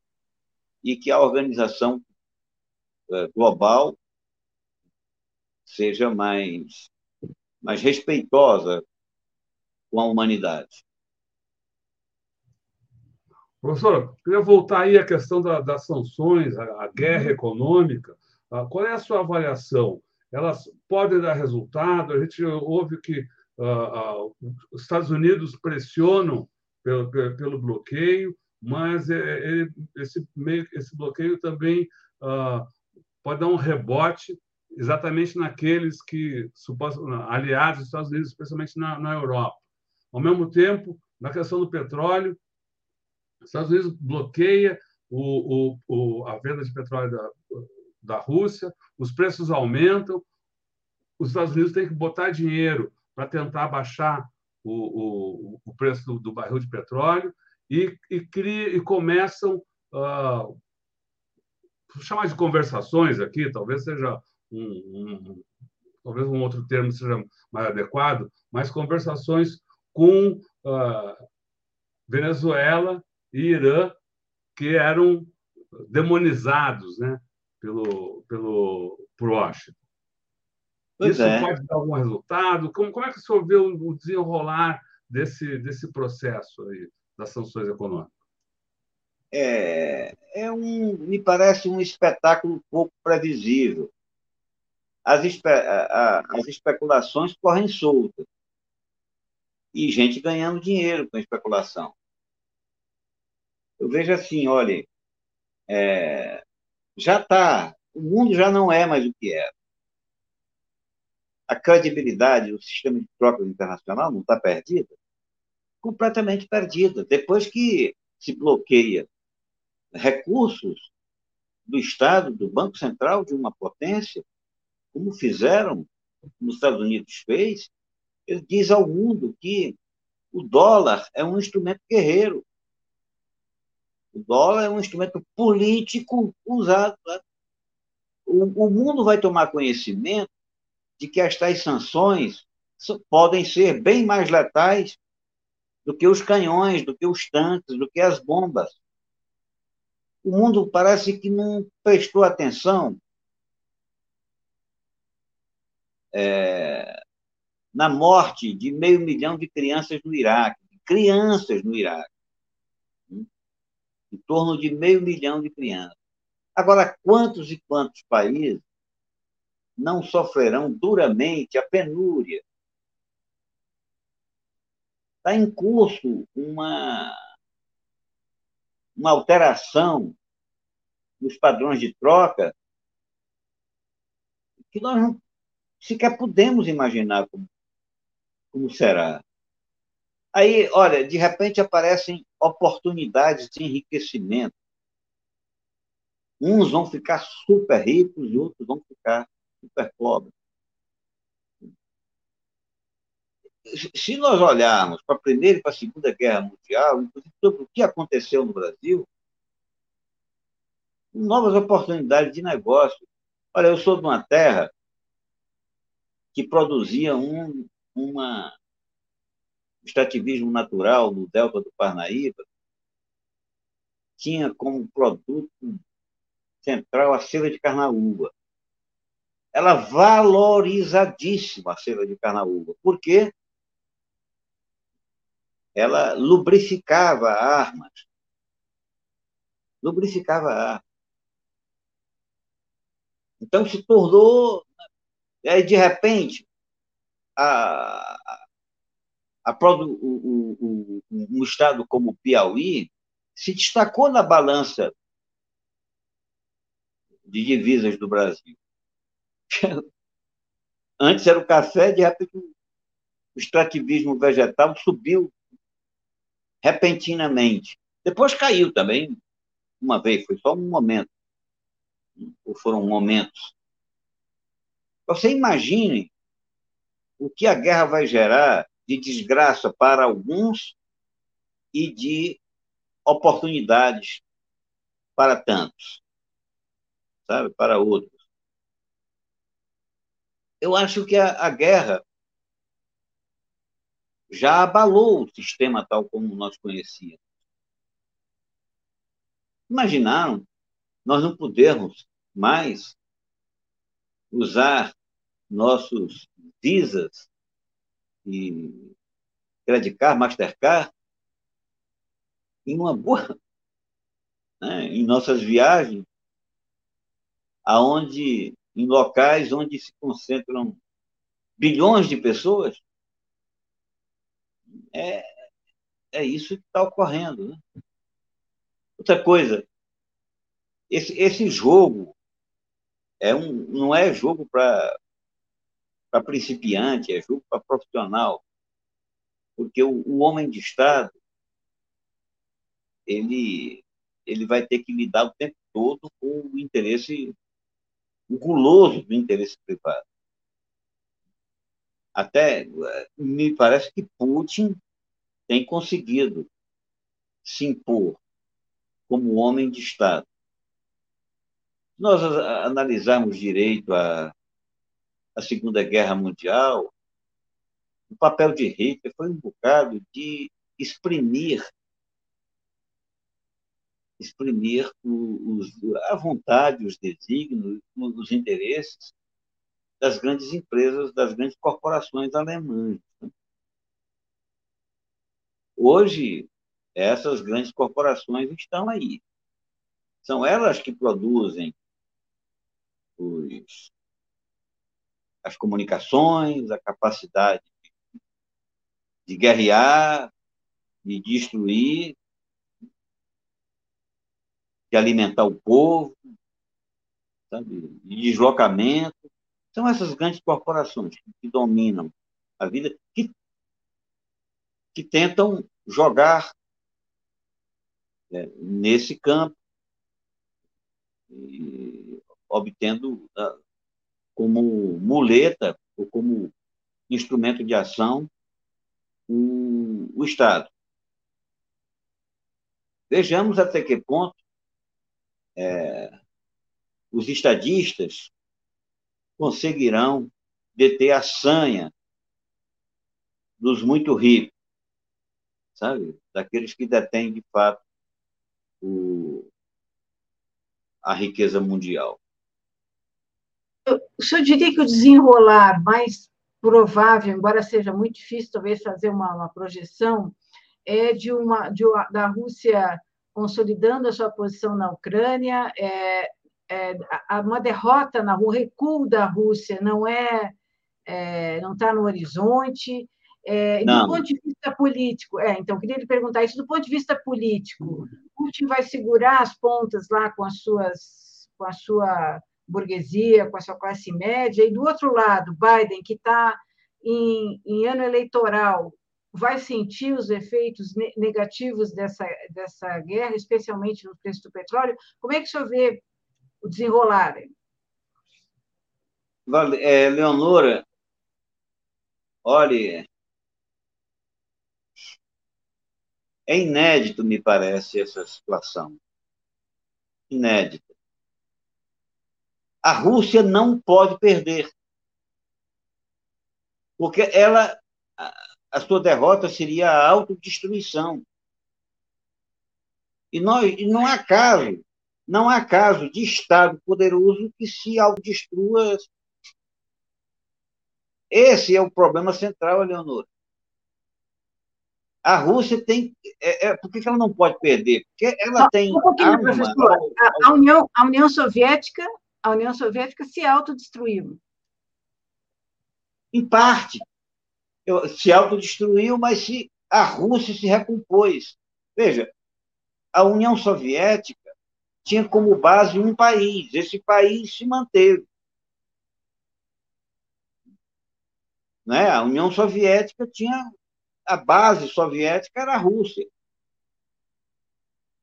e que a organização eh, global seja mais, mais respeitosa com a humanidade. Professor, queria voltar aí à questão da, das sanções, a, a guerra econômica. Ah, qual é a sua avaliação? Elas podem dar resultado. A gente ouve que uh, uh, os Estados Unidos pressionam pelo, pelo bloqueio, mas é, é, esse, meio, esse bloqueio também uh, pode dar um rebote exatamente naqueles que, aliados dos Estados Unidos, especialmente na, na Europa. Ao mesmo tempo, na questão do petróleo, os Estados Unidos bloqueia o, o, o, a venda de petróleo da, da Rússia, os preços aumentam, os Estados Unidos têm que botar dinheiro para tentar baixar o, o, o preço do, do, barril de petróleo e, e, cria, e começam, uh, chamar de conversações aqui, talvez seja um, um, talvez um outro termo seja mais adequado, mas conversações com uh, Venezuela e Irã, que eram demonizados, né? Pelo, pelo por Washington. Pois Isso é. pode dar algum resultado? Como, como é que o senhor vê o desenrolar desse, desse processo aí, das sanções econômicas? É, é um, me parece um espetáculo pouco previsível. As, espe, a, as especulações correm soltas. E gente ganhando dinheiro com a especulação. Eu vejo assim, olha, é, já está, o mundo já não é mais o que era. A credibilidade do sistema de troca internacional não está perdida? Completamente perdida. Depois que se bloqueia recursos do Estado, do Banco Central de uma potência, como fizeram, nos Estados Unidos fez, ele diz ao mundo que o dólar é um instrumento guerreiro. O dólar é um instrumento político usado. Né? O, o mundo vai tomar conhecimento de que estas sanções podem ser bem mais letais do que os canhões, do que os tanques, do que as bombas. O mundo parece que não prestou atenção é, na morte de meio milhão de crianças no Iraque. Crianças no Iraque. Em torno de meio milhão de crianças. Agora, quantos e quantos países não sofrerão duramente a penúria? Está em curso uma, uma alteração nos padrões de troca que nós não sequer podemos imaginar como, como será. Aí, olha, de repente aparecem oportunidades de enriquecimento. Uns vão ficar super ricos e outros vão ficar super pobres. Se nós olharmos para a Primeira e para a Segunda Guerra Mundial, inclusive sobre o que aconteceu no Brasil, novas oportunidades de negócio. Olha, eu sou de uma terra que produzia um uma, extrativismo natural no delta do Parnaíba, tinha como produto central a cera de carnaúba. Ela valorizadíssima, a cera de carnaúba. Por quê? Ela lubrificava armas. Lubrificava armas. Então se tornou. Aí, de repente, a, a, o, o, um estado como o Piauí se destacou na balança de divisas do Brasil. (laughs) Antes era o café, de repente o extrativismo vegetal subiu repentinamente. Depois caiu também, uma vez, foi só um momento. Ou foram momentos. Você imagine o que a guerra vai gerar de desgraça para alguns e de oportunidades para tantos, sabe, para outros. Eu acho que a, a guerra já abalou o sistema tal como nós conhecíamos. Imaginaram nós não podermos mais usar nossos Visas e Credit Card, Mastercard, em uma boa, (laughs) né, em nossas viagens, aonde em locais onde se concentram bilhões de pessoas, é, é isso que está ocorrendo. Né? Outra coisa, esse, esse jogo é um, não é jogo para para principiante, é jogo para profissional, porque o, o, homem de Estado ele ele vai ter que lidar o tempo todo com o interesse o guloso do interesse privado. Até me parece que Putin tem conseguido se impor como homem de Estado. Se nós analisarmos direito a, a Segunda Guerra Mundial, o papel de Hitler foi um bocado de exprimir exprimir os, a vontade, os desígnios, os interesses das grandes empresas, das grandes corporações alemãs. Né? Hoje, essas grandes corporações estão aí. São elas que produzem os as comunicações, a capacidade de guerrear, de destruir, de alimentar o povo, sabe? de deslocamento. São essas grandes corporações que dominam a vida, que, que tentam jogar é, nesse campo, e, obtendo ah, como muleta ou como instrumento de ação o, o Estado. Vejamos até que ponto é, os estadistas conseguirão deter a sanha dos muito ricos, sabe? Daqueles que detêm, de fato, o, a riqueza mundial. O senhor diria que o desenrolar mais provável, embora seja muito difícil talvez fazer uma, uma projeção, é de uma de, da Rússia consolidando a sua posição na Ucrânia, é, é, uma derrota na o recuo da Rússia não é, é não está no horizonte. É, do ponto de vista político, é, então queria lhe perguntar isso do ponto de vista político, Putin vai segurar as pontas lá com as suas com a sua burguesia, com a sua classe média, e do outro lado, Biden, que está em, em, ano eleitoral, vai sentir os efeitos negativos dessa, dessa guerra, especialmente no preço do petróleo. Como é que o senhor vê o desenrolar? É, Leonora, olhe, é inédito, me parece, essa situação. Inédito a Rússia não pode perder. Porque ela, a sua derrota seria a autodestruição. E, nós, e não há caso, não há caso de Estado poderoso que se autodestrua. Esse é o problema central, Leonor. A Rússia tem. É, é, por que ela não pode perder? Porque ela tem. Um arma, a, a, União, a União Soviética a União Soviética se autodestruiu. Em parte. Se autodestruiu, mas se a Rússia se recompôs. Veja, a União Soviética tinha como base um país. Esse país se manteve. Né? A União Soviética tinha. A base soviética era a Rússia.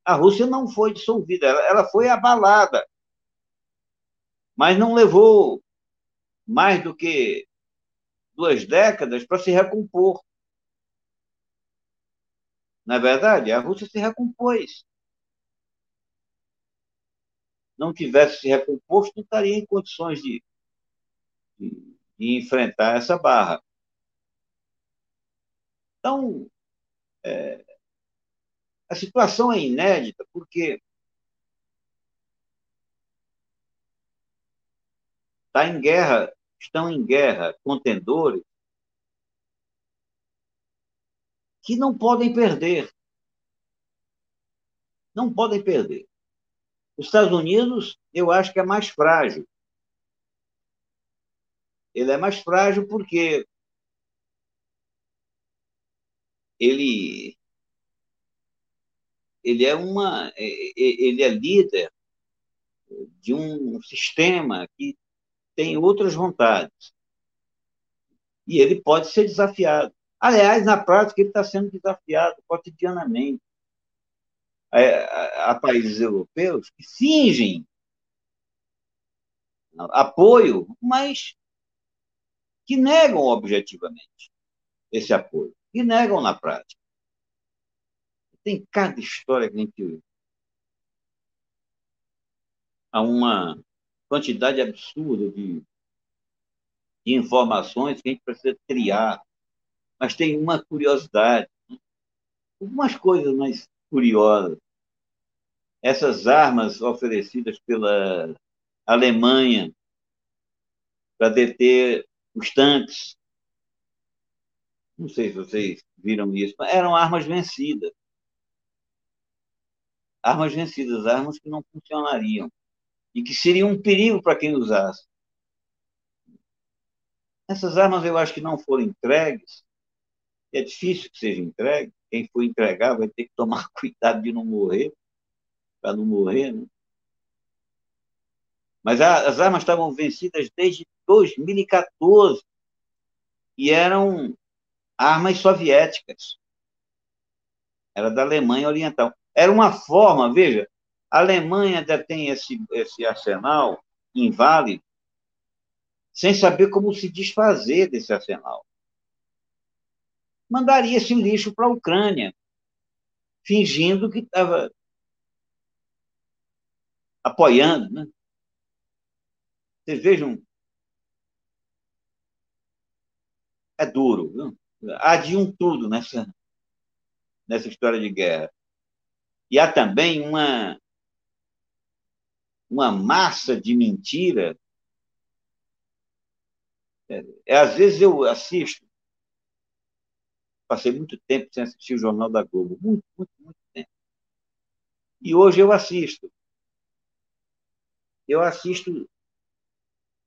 A Rússia não foi dissolvida, ela foi abalada mas não levou mais do que duas décadas para se recompor. Na verdade, a Rússia se recompôs. Não tivesse se recomposto, não estaria em condições de, de, de enfrentar essa barra. Então, é, a situação é inédita, porque Está em guerra, estão em guerra contendores que não podem perder. Não podem perder. Os Estados Unidos, eu acho que é mais frágil. Ele é mais frágil porque ele ele é uma ele é líder de um sistema que tem outras vontades. E ele pode ser desafiado. Aliás, na prática, ele está sendo desafiado cotidianamente a, a, países europeus que fingem apoio, mas que negam objetivamente esse apoio, que negam na prática. Tem cada história que a gente. Há uma quantidade absurda de, de informações que a gente precisa criar. Mas tem uma curiosidade, né? algumas coisas mais curiosas. Essas armas oferecidas pela Alemanha para deter os tanques, não sei se vocês viram isso, mas eram armas vencidas. Armas vencidas, armas que não funcionariam e que seria um perigo para quem usasse. Essas armas eu acho que não foram entregues, é difícil que seja entregue, quem for entregar vai ter que tomar (laughs) cuidado de não morrer, para não morrer, né? Mas a, as armas estavam vencidas desde 2014 e eram armas soviéticas. Era da Alemanha Oriental. Era uma forma, veja, a Alemanha detém esse, esse arsenal inválido sem saber como se desfazer desse arsenal. Mandaria esse lixo para a Ucrânia, fingindo que estava apoiando. Né? Vocês vejam. É duro. Viu? Há de um tudo nessa, nessa história de guerra. E há também uma, uma massa de mentira. É, às vezes eu assisto, passei muito tempo sem assistir o Jornal da Globo, muito, muito, muito tempo. E hoje eu assisto. Eu assisto.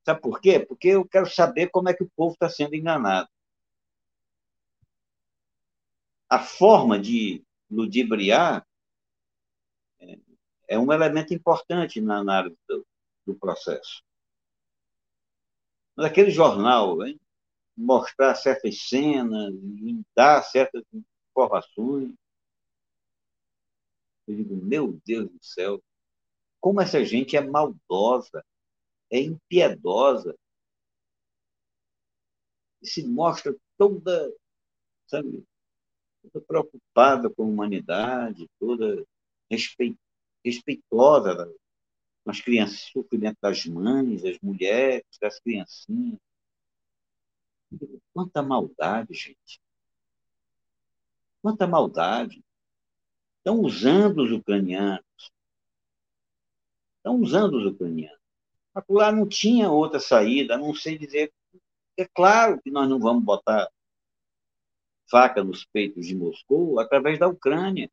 Sabe por quê? Porque eu quero saber como é que o povo está sendo enganado. A forma de ludibriar é um elemento importante na análise do, do processo. Mas aquele jornal, hein, mostrar certas cenas, dar certas informações, eu digo, meu Deus do céu, como essa gente é maldosa, é impiedosa, e se mostra toda, sabe, toda preocupada com a humanidade, toda respeitosa respeitosa com as crianças, sofrimento das mães, das mulheres, das criancinhas. Quanta maldade, gente. Quanta maldade. Estão usando os ucranianos. Estão usando os ucranianos. Lá não tinha outra saída, a não sei dizer. É claro que nós não vamos botar faca nos peitos de Moscou através da Ucrânia.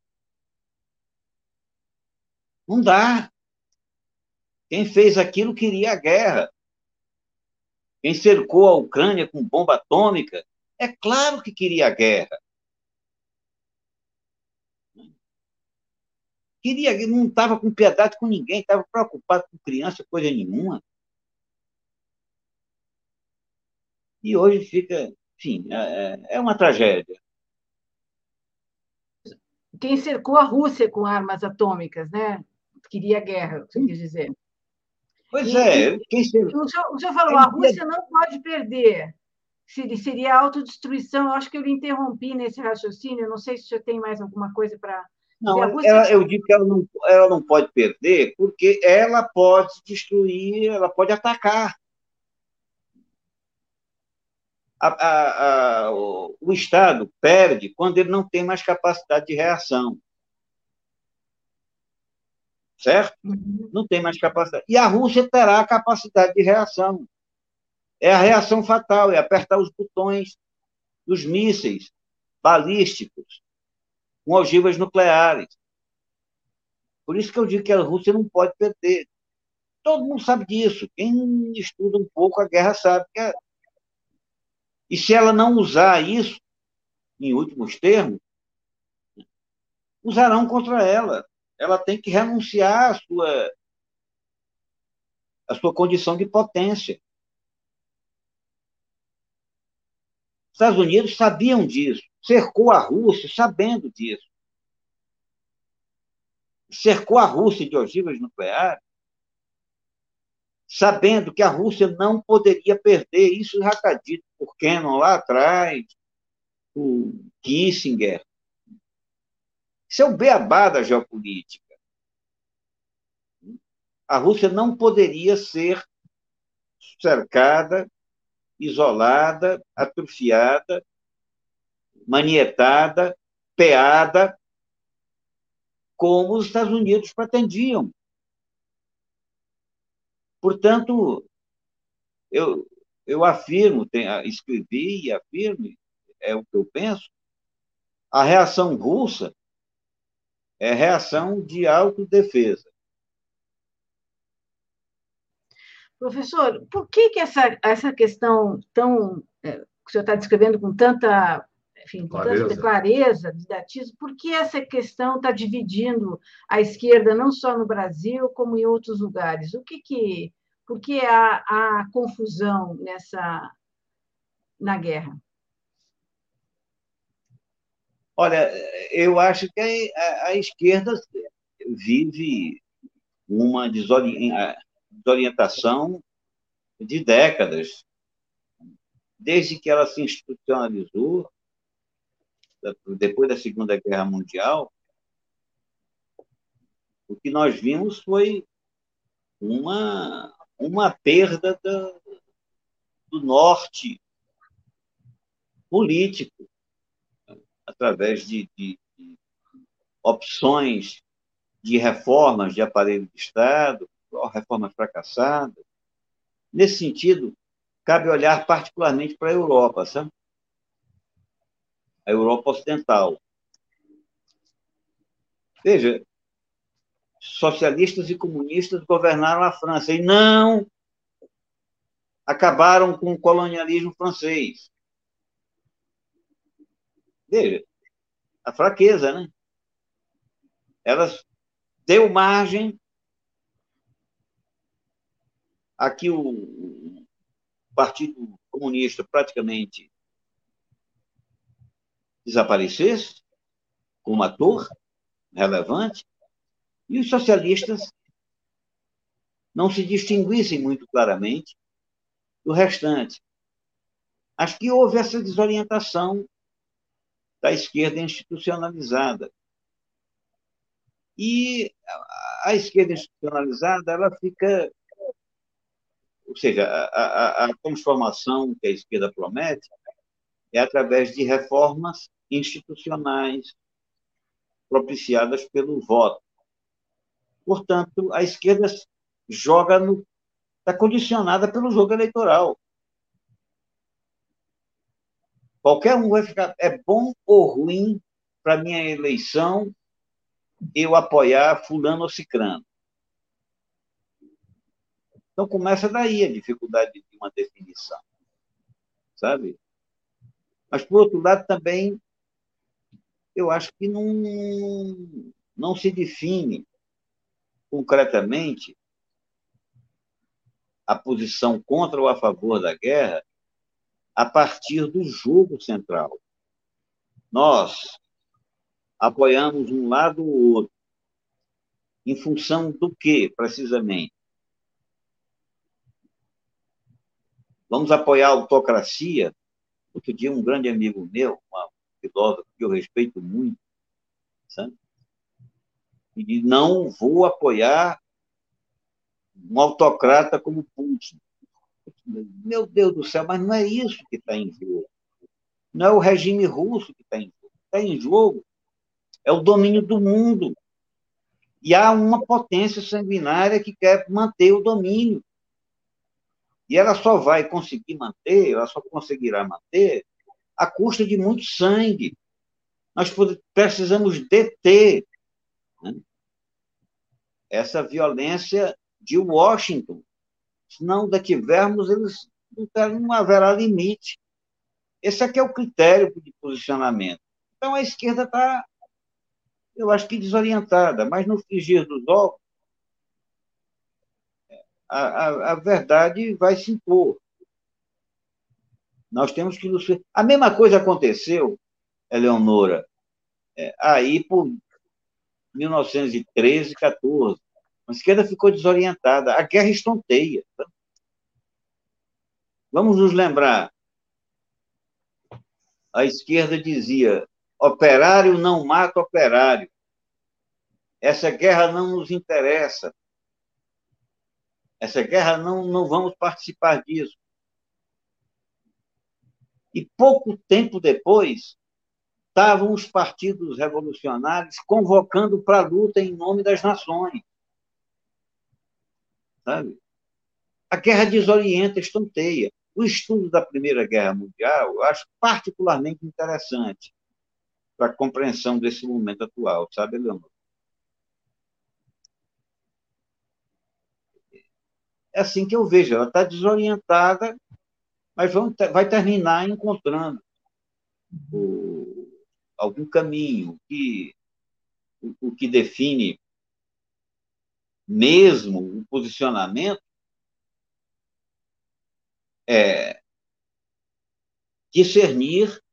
Não dá. Quem fez aquilo queria a guerra. Quem cercou a Ucrânia com bomba atômica, é claro que queria a guerra. Queria, não estava com piedade com ninguém, estava preocupado com criança, coisa nenhuma. E hoje fica, enfim, é, é, é uma tragédia. Quem cercou a Rússia com armas atômicas, né? Queria guerra, você quis dizer. Pois e, é. Quem o, senhor, o senhor falou, a Rússia não pode perder. Seria autodestruição. Eu acho que eu lhe interrompi nesse raciocínio. Não sei se o senhor tem mais alguma coisa para. Não, Rússia... ela, eu digo que ela não, ela não pode perder, porque ela pode destruir, ela pode atacar. A, a, a, o, o Estado perde quando ele não tem mais capacidade de reação certo? Uhum. Não tem mais capacidade. E a Rússia terá a capacidade de reação. É a reação fatal, é apertar os botões dos mísseis balísticos com ogivas nucleares. Por isso que eu digo que a Rússia não pode perder. Todo mundo sabe disso. Quem estuda um pouco a guerra sabe que é... E se ela não usar isso, em últimos termos, usarão contra ela ela tem que renunciar à sua, à sua condição de potência. Os Estados Unidos sabiam disso, cercou a Rússia sabendo disso. Cercou a Rússia de ogivas nucleares, sabendo que a Rússia não poderia perder. Isso já está dito por Kennan lá atrás, o Kissinger, isso é o beabá da geopolítica. A Rússia não poderia ser cercada, isolada, atrofiada, manietada, peada, como os Estados Unidos pretendiam. Portanto, eu, eu afirmo, tenho, escrevi e afirmo, é o que eu penso, a reação russa é reação de autodefesa. Professor, por que, que essa, essa questão tão. É, que o senhor está descrevendo com tanta, enfim, com clareza. tanta clareza, didatismo, por que essa questão está dividindo a esquerda não só no Brasil, como em outros lugares? O que que. Por que há, há confusão nessa. na guerra? Olha, eu acho que a, a esquerda vive uma desorientação de décadas, desde que ela se institucionalizou, depois da Segunda Guerra Mundial, o que nós vimos foi uma, uma perda do, do norte político através de, de, de opções de reformas de aparelho de Estado, reformas fracassadas. Nesse sentido, cabe olhar particularmente para a Europa, sabe? A Europa Ocidental. Veja, socialistas e comunistas governaram a França e não acabaram com o colonialismo francês. Veja, a fraqueza, né? Elas deu margem a que o Partido Comunista praticamente desaparecesse como ator relevante e os socialistas não se distinguissem muito claramente do restante. Acho que houve essa desorientação da esquerda institucionalizada. E a esquerda institucionalizada, ela fica. Ou seja, a, a, a transformação que a esquerda promete é através de reformas institucionais propiciadas pelo voto. Portanto, a esquerda joga no. está condicionada pelo jogo eleitoral. Qualquer um vai ficar. É bom ou ruim para minha eleição eu apoiar Fulano ou Cicrano? Então começa daí a dificuldade de uma definição. Sabe? Mas, por outro lado, também eu acho que não, não se define concretamente a posição contra ou a favor da guerra a partir do jogo central. Nós apoiamos um lado ou outro. Em função do que, precisamente? Vamos apoiar a autocracia? Outro dia, um grande amigo meu, uma filósofa que eu respeito muito, sabe? e não vou apoiar um autocrata como Putin. Meu Deus do céu, mas não é isso que está em jogo. Não é o regime russo que está em jogo. Está em jogo é o domínio do mundo. E há uma potência sanguinária que quer manter o domínio. E ela só vai conseguir manter, ela só conseguirá manter à custa de muito sangue. Nós precisamos deter né, essa violência de Washington. Se não detivermos, eles não haverá limite. Esse aqui é o critério de posicionamento. Então, a esquerda está, eu acho que desorientada, mas no frigir dos ovos, a, a, a verdade vai se impor. Nós temos que nos. A mesma coisa aconteceu, Eleonora, é, aí por 1913, 14. A esquerda ficou desorientada. A guerra estonteia. Tá? Vamos nos lembrar. A esquerda dizia: operário não mata operário. Essa guerra não nos interessa. Essa guerra não, não vamos participar disso. E pouco tempo depois, estavam os partidos revolucionários convocando para a luta em nome das nações. Sabe? A guerra desorienta, estonteia. O estudo da Primeira Guerra Mundial eu acho particularmente interessante para a compreensão desse momento atual, sabe, Leonor? É assim que eu vejo, ela está desorientada, mas vai terminar encontrando o, algum caminho que o, o que define mesmo o posicionamento é discernir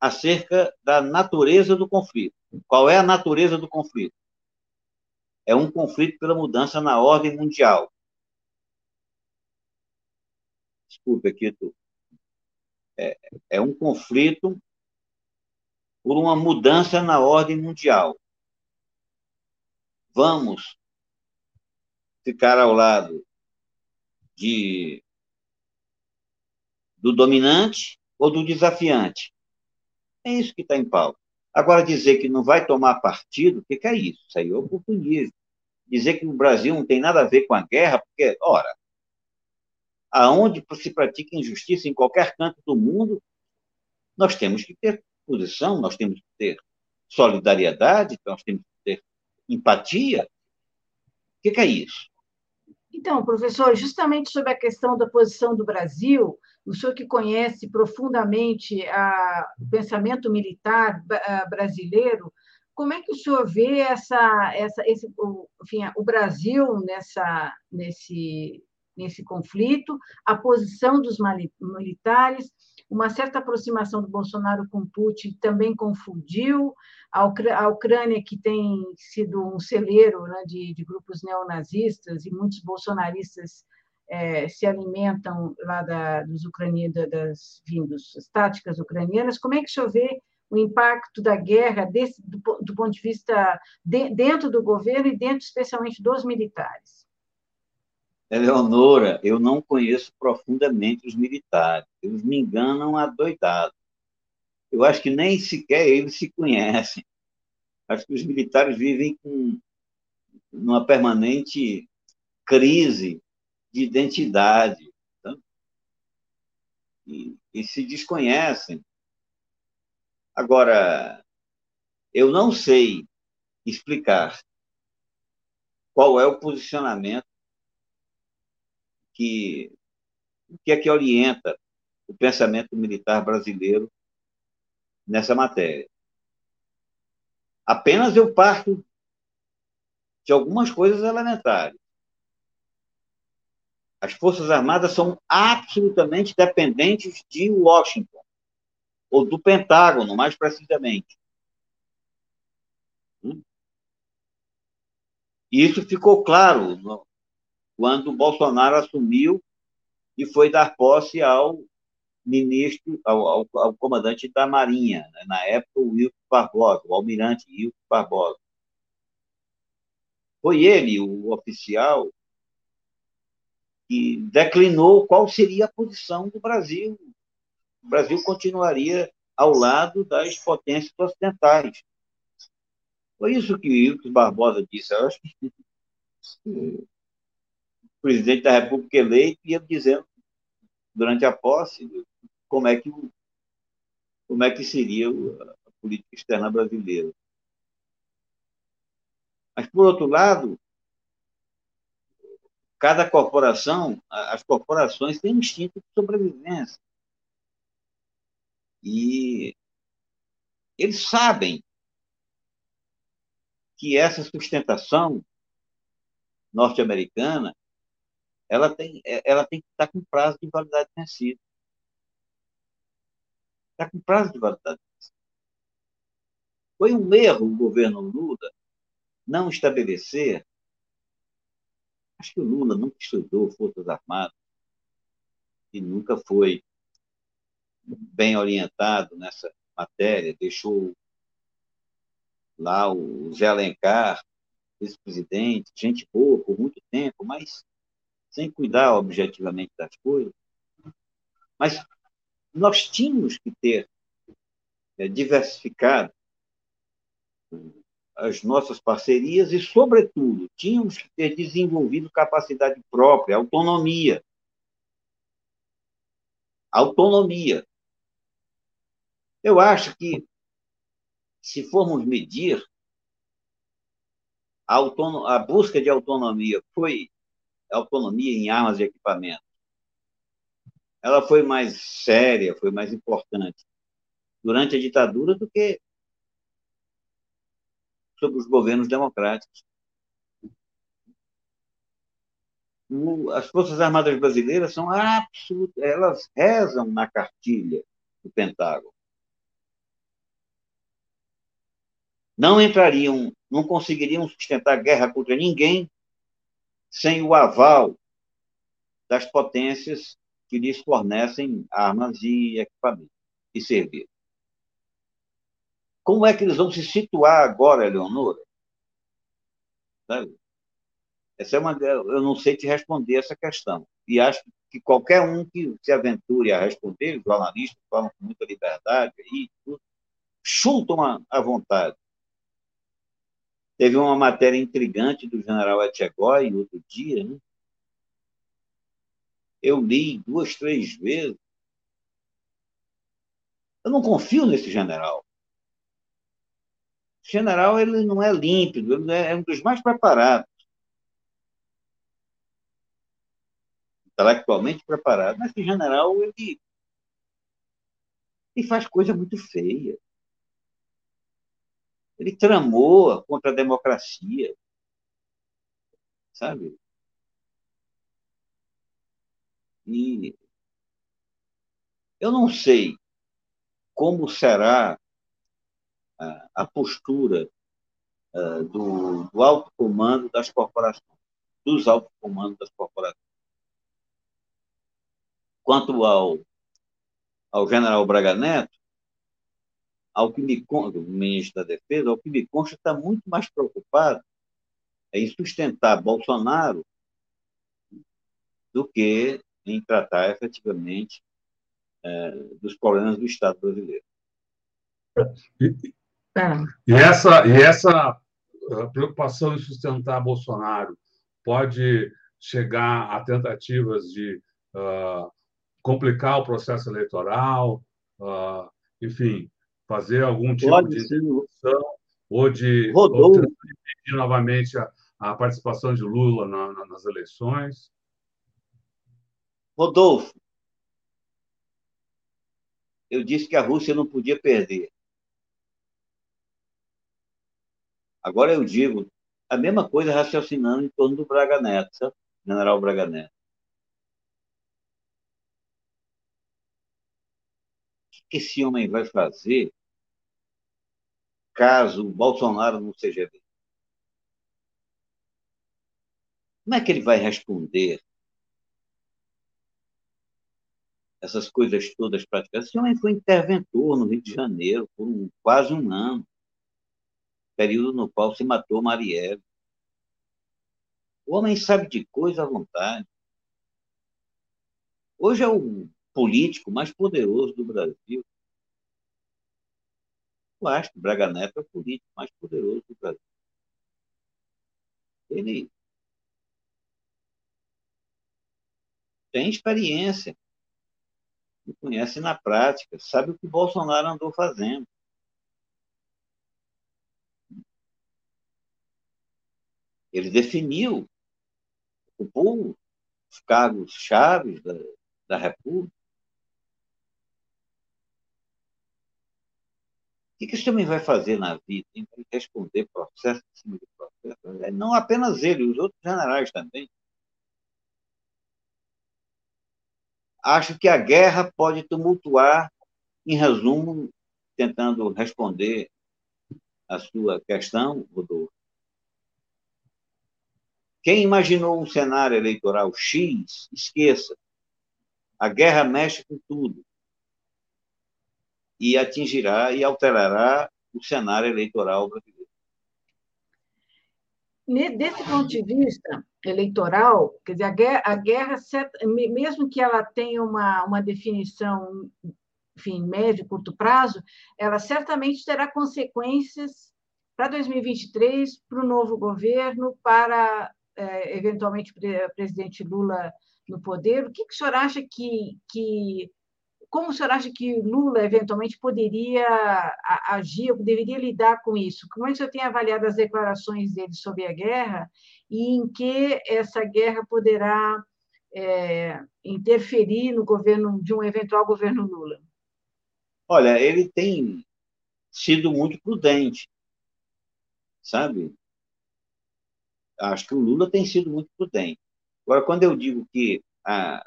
acerca da natureza do conflito. Qual é a natureza do conflito? É um conflito pela mudança na ordem mundial. Desculpe aqui, tu. É, é um conflito por uma mudança na ordem mundial. Vamos ficar ao lado de do dominante ou do desafiante. É isso que está em pauta. Agora, dizer que não vai tomar partido, o que, que é isso? Isso aí é oportunismo. Dizer que o Brasil não tem nada a ver com a guerra, porque, ora, aonde se pratica injustiça em qualquer canto do mundo, nós temos que ter posição, nós temos que ter solidariedade, nós temos que ter empatia. O que, que é isso? Então, professor, justamente sobre a questão da posição do Brasil, o senhor que conhece profundamente a, o pensamento militar brasileiro, como é que o senhor vê essa, essa, esse, o, enfim, o Brasil nessa, nesse, nesse conflito, a posição dos militares, uma certa aproximação do Bolsonaro com Putin também confundiu, a, Ucrânia, que tem sido um celeiro né, de, de, grupos neonazistas, e muitos bolsonaristas é, se alimentam lá da, dos ucranianos, das táticas ucranianas, como é que o senhor vê o impacto da guerra desse, do, do ponto de vista de, dentro do governo e dentro especialmente dos militares? Eleonora, eu não conheço profundamente os militares. Eles me enganam adoidado. Eu acho que nem sequer eles se conhecem. Acho que os militares vivem com uma permanente crise de identidade tá? e, e se desconhecem. Agora, eu não sei explicar qual é o posicionamento que o que é que orienta o pensamento militar brasileiro nessa matéria. Apenas eu parto de algumas coisas elementares. As Forças Armadas são absolutamente dependentes de Washington, ou do Pentágono, mais precisamente. Hum? E isso ficou claro quando Bolsonaro assumiu e foi dar posse ao ministro, ao, ao, ao comandante da Marinha, né? na época, o Wilson Barbosa, o almirante Wilson Barbosa. Foi ele, o oficial, que declinou qual seria a posição do Brasil. O Brasil continuaria ao lado das potências ocidentais. Foi isso que Wilson Barbosa disse. Eu acho que presidente da República eleito ia dizendo durante a posse como é que como é que seria a política externa brasileira. Mas por outro lado, cada corporação, as corporações têm um instinto de sobrevivência. E eles sabem que essa sustentação norte-americana ela tem, é, ela tem que estar com prazo de validade vencido. Está com prazo de validade vencido. Foi um erro o governo Lula não estabelecer. Acho que o Lula nunca estudou Forças Armadas e nunca foi bem orientado nessa matéria, deixou lá o Zé Alencar, vice-presidente, gente boa por muito tempo, mas sem cuidar objetivamente das coisas. Mas nós tínhamos que ter é, diversificado as nossas parcerias e, sobretudo, tínhamos que ter desenvolvido capacidade própria, autonomia. Autonomia. Eu acho que, se formos medir, a, a busca de autonomia foi autonomia em armas e equipamentos. Ela foi mais séria, foi mais importante durante a ditadura do que sobre os governos democráticos. As Forças Armadas Brasileiras são absolutas, elas rezam na cartilha do Pentágono. Não entrariam, não conseguiriam sustentar guerra contra ninguém sem o aval das potências que lhes fornecem armas e equipamentos e serviços. Como é que eles vão se situar agora, Eleonora? Sabe? Essa é uma, eu não sei te responder essa questão. E acho que qualquer um que se aventure a responder, os jornalistas falam com muita liberdade aí, chutam à vontade. Teve uma matéria intrigante do general Etchegói outro dia, né? Eu li duas, três vezes. Eu não confio nesse general. Esse general ele não é límpido, ele é um dos mais preparados. Intelectualmente preparado. Mas esse general, ele, ele faz coisa muito feia. Ele tramou contra a democracia. Sabe? E eu não sei como será a, postura do, do alto comando das corporações, dos altos comandos das corporações. Quanto ao, ao general Braga Neto, ao que me consta, o ministro da Defesa, ao que me consta, está muito mais preocupado em sustentar Bolsonaro do que em tratar efetivamente é, dos problemas do Estado brasileiro. E, e essa, e essa preocupação em sustentar Bolsonaro pode chegar a tentativas de uh, complicar o processo eleitoral, uh, enfim, fazer algum tipo Pode de intervenção ou de, ou de impedir novamente a, a, participação de Lula na, na, nas eleições? Rodolfo, eu disse que a Rússia não podia perder. Agora eu digo a mesma coisa raciocinando em torno do Braga Neto? General Braga Neto. O que esse homem vai fazer caso Bolsonaro não seja eleito? Como é que ele vai responder essas coisas todas praticadas? Esse homem foi interventor no Rio de Janeiro por um, quase um ano, período no qual se matou Marielle. O homem sabe de coisa à vontade. Hoje é o político mais poderoso do Brasil. Que Braga Neto é o político mais poderoso do Brasil. Ele tem experiência, conhece na prática, sabe o que Bolsonaro andou fazendo. Ele definiu, ocupou os cargos chaves da, da República. O que esse homem vai fazer na vida? Tem que responder processo em cima de processo. É, não apenas ele, os outros generais também. Acho que a guerra pode tumultuar, em resumo, tentando responder a sua questão, Rodolfo. Quem imaginou um cenário eleitoral X, esqueça. A guerra mexe com tudo e atingirá e alterará o cenário eleitoral brasileiro. Desse ponto de vista eleitoral, quer dizer, a guerra, a guerra mesmo que ela tenha uma, uma definição, enfim, médio, curto prazo, ela certamente terá consequências para 2023, para o novo governo, para, é, eventualmente, o presidente Lula no poder. O que, que o senhor acha que, que como o senhor acha que Lula eventualmente poderia agir, deveria lidar com isso? Como é que o senhor tem avaliado as declarações dele sobre a guerra e em que essa guerra poderá é, interferir no governo de um eventual governo Lula? Olha, ele tem sido muito prudente, sabe? Acho que o Lula tem sido muito prudente. Agora, quando eu digo que a,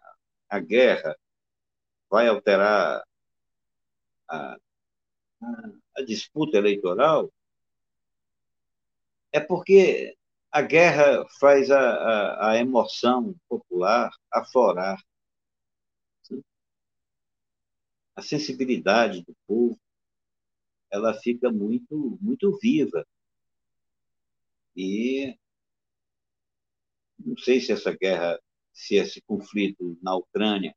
a guerra vai alterar a, a, disputa eleitoral, é porque a guerra faz a, a, a emoção popular aflorar. A sensibilidade do povo ela fica muito, muito viva. E não sei se essa guerra, se esse conflito na Ucrânia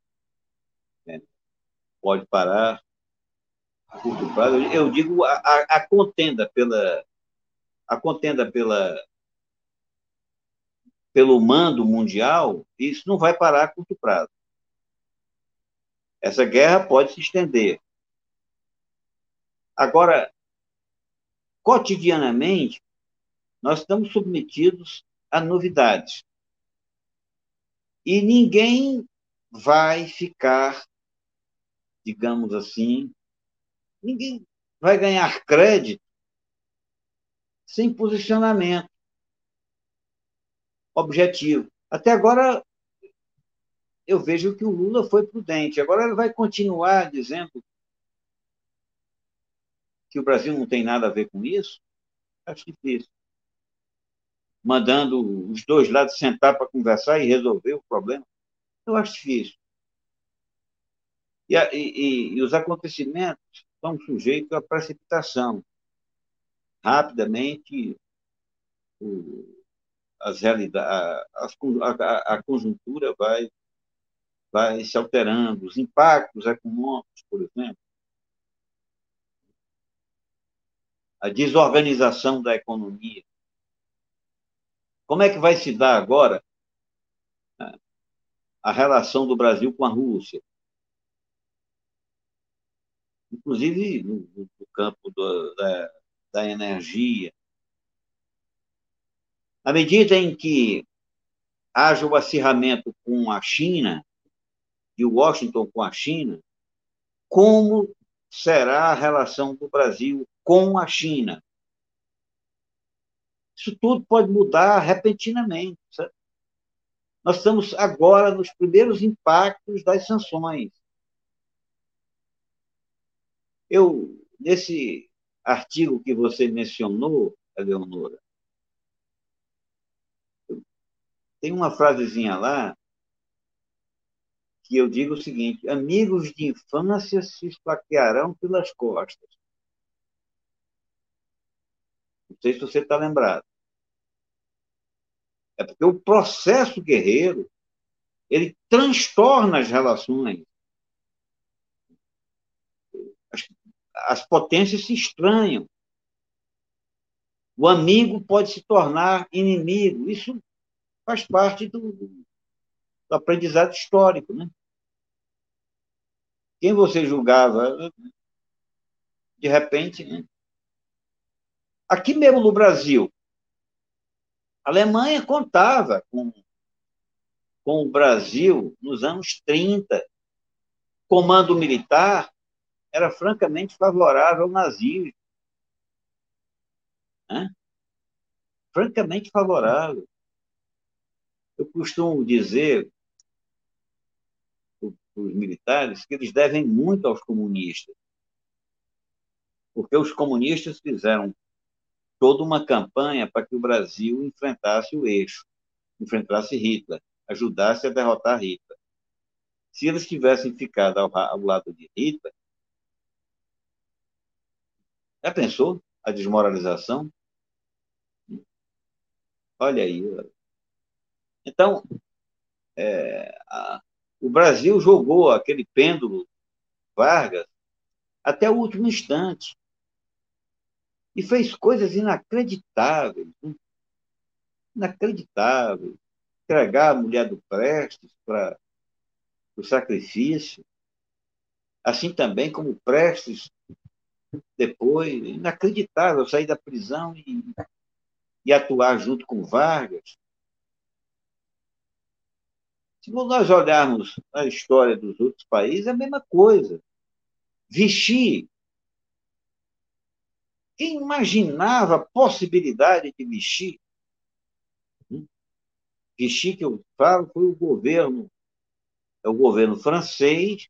pode parar a curto prazo, eu digo a, a, contenda pela a contenda pela pelo mando mundial, isso não vai parar a curto prazo. Essa guerra pode se estender. Agora, cotidianamente, nós estamos submetidos a novidades. E ninguém vai ficar, digamos assim, ninguém vai ganhar crédito sem posicionamento objetivo. Até agora, eu vejo que o Lula foi prudente. Agora ele vai continuar dizendo que o Brasil não tem nada a ver com isso? Acho difícil. Mandando os dois lados sentar para conversar e resolver o problema? Eu acho difícil. E, e, e os acontecimentos estão sujeitos à precipitação. Rapidamente, o, as realidades, a, a, a conjuntura vai, vai se alterando, os impactos econômicos, por exemplo, a desorganização da economia. Como é que vai se dar agora né, a relação do Brasil com a Rússia? Inclusive no, no campo do, da, da energia, à medida em que haja o acirramento com a China, e Washington com a China, como será a relação do Brasil com a China? Isso tudo pode mudar repentinamente. Nós estamos agora nos primeiros impactos das sanções. Eu, nesse artigo que você mencionou, Eleonora, tem uma frasezinha lá que eu digo o seguinte: amigos de infância se esfaquearão pelas costas. Não sei se você está lembrado. É porque o processo guerreiro ele transtorna as relações. As, as potências se estranham. O amigo pode se tornar inimigo. Isso faz parte do, do aprendizado histórico, né? Quem você julgava, de repente, né? aqui mesmo no Brasil, a Alemanha contava com, com o Brasil nos anos 30. Comando militar era francamente favorável ao nazismo. Né? Francamente favorável. Eu costumo dizer para os militares que eles devem muito aos comunistas, porque os comunistas fizeram toda uma campanha para que o Brasil enfrentasse o eixo, enfrentasse Hitler, ajudasse a derrotar Hitler. Se eles tivessem ficado ao, ao lado de Hitler, já pensou a desmoralização? Olha aí, então, é, a, o Brasil jogou aquele pêndulo Vargas até o último instante e fez coisas inacreditáveis, né? inacreditáveis. Entregar a mulher do Prestes para o sacrifício, assim também como Prestes depois, inacreditável sair da prisão e, e atuar junto com Vargas. Se nós olharmos a história dos outros países, é a mesma coisa. Vichy. Quem imaginava a possibilidade de Vichy? Vichy, que eu falo, foi o governo, é o governo francês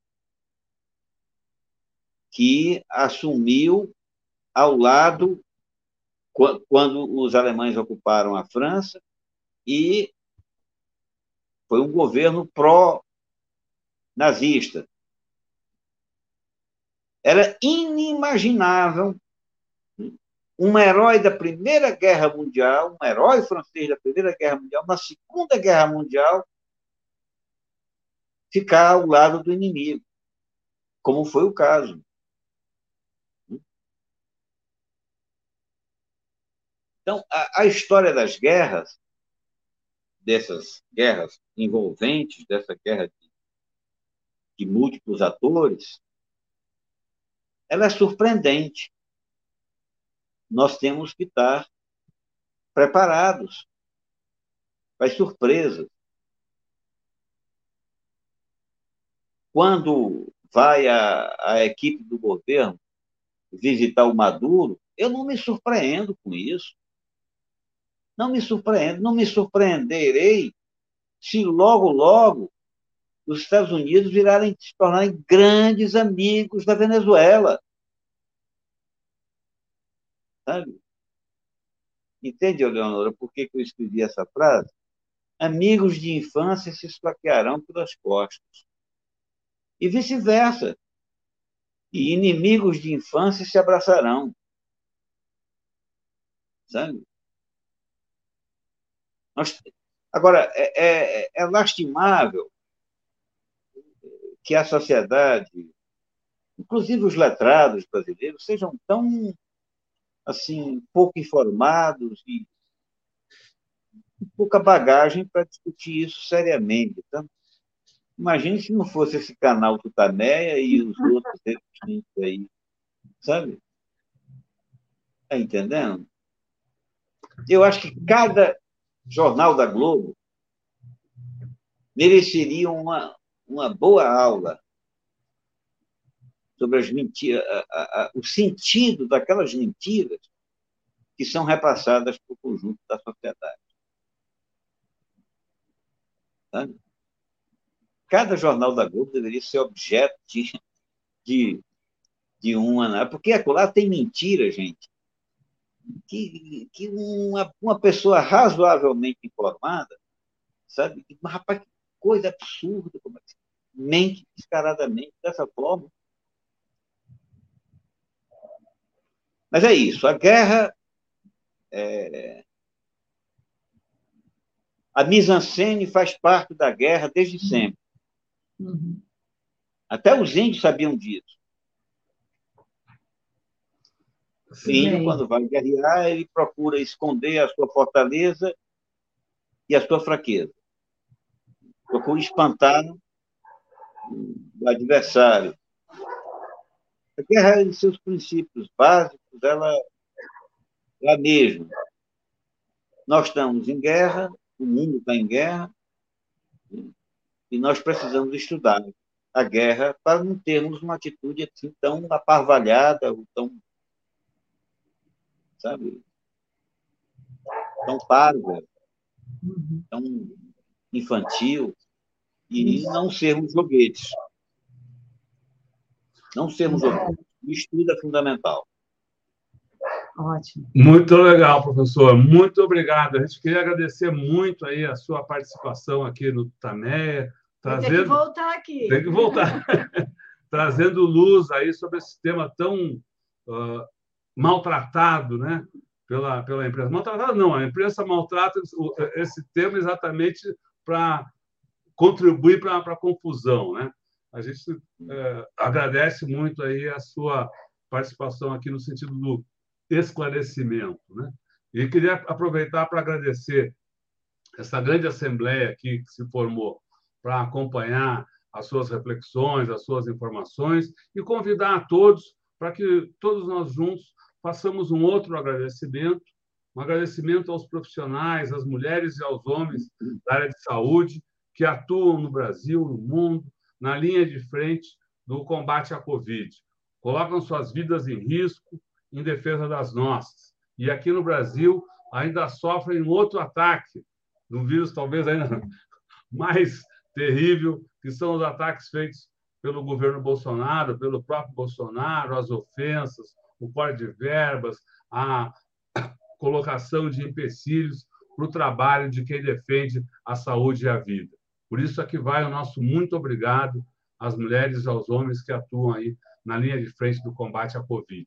que assumiu ao lado quando os alemães ocuparam a França e foi um governo pró-nazista. Era inimaginável um herói da Primeira Guerra Mundial, um herói francês da Primeira Guerra Mundial, na Segunda Guerra Mundial, ficar ao lado do inimigo, como foi o caso. Então, a, a história das guerras, dessas guerras envolventes, dessa guerra de, de múltiplos atores, ela é surpreendente. Nós temos que estar preparados para as surpresas. Quando vai a, a equipe do governo visitar o Maduro, eu não me surpreendo com isso. Não me surpreendo, não me surpreenderei se logo, logo os Estados Unidos virarem se tornarem grandes amigos da Venezuela. Sabe? Entende, Eleonora, por que, que eu escrevi essa frase? Amigos de infância se esfaquearão pelas costas. E vice-versa. E inimigos de infância se abraçarão. Sabe? Nós, agora, é, é, é lastimável que a sociedade, inclusive os letrados brasileiros, sejam tão assim pouco informados e pouca bagagem para discutir isso seriamente. Então, imagine se não fosse esse canal Tutameia e os outros aí, sabe? Está entendendo? Eu acho que cada Jornal da Globo mereceria uma, uma boa aula sobre as mentiras, a, a, o sentido daquelas mentiras que são repassadas para o conjunto da sociedade. Sabe? Cada jornal da Globo deveria ser objeto de, de, de uma. Né? Porque lá tem mentira, gente, que, que uma, uma pessoa razoavelmente informada, sabe? Mas, rapaz, que coisa absurda, como é que mente descaradamente dessa forma. Mas é isso, a guerra. É... A mise-en-scène faz parte da guerra desde sempre. Uhum. Até os índios sabiam disso. O índio, quando vai guerrear, ele procura esconder a sua fortaleza e a sua fraqueza. Procura espantar o adversário. A guerra, em seus princípios básicos, ela é a mesma. Nós estamos em guerra, o mundo está em guerra, e nós precisamos estudar a guerra para não termos uma atitude assim tão aparvalhada, tão sabe? Tão parva, uhum. tão infantil, e não sermos joguetes. Não sermos joguetes. O estudo é fundamental. Ótimo. Muito legal, professor. Muito obrigado. A gente queria agradecer muito aí a sua participação aqui no Tameia. Trazendo... Tem que voltar aqui. Tem que voltar. (laughs) trazendo luz aí sobre esse tema tão uh, maltratado, né? Pela, pela imprensa. Maltratado não, a imprensa maltrata esse tema exatamente para contribuir para a confusão, né? A gente é, agradece muito aí a sua participação aqui no sentido do esclarecimento, né? E queria aproveitar para agradecer essa grande assembleia aqui que se formou para acompanhar as suas reflexões, as suas informações e convidar a todos para que todos nós juntos façamos um outro agradecimento, um agradecimento aos profissionais, às mulheres e aos homens da área de saúde que atuam no Brasil, no mundo, na linha de frente do combate à Covid. Colocam suas vidas em risco em defesa das nossas. E aqui no Brasil ainda sofrem outro ataque, um vírus talvez ainda (laughs) mais terrível, que são os ataques feitos pelo governo Bolsonaro, pelo próprio Bolsonaro, as ofensas, o corte de verbas, a (coughs) colocação de empecilhos para o trabalho de quem defende a saúde e a vida. Por isso aqui vai o nosso muito obrigado às mulheres e aos homens que atuam aí na linha de frente do combate à Covid.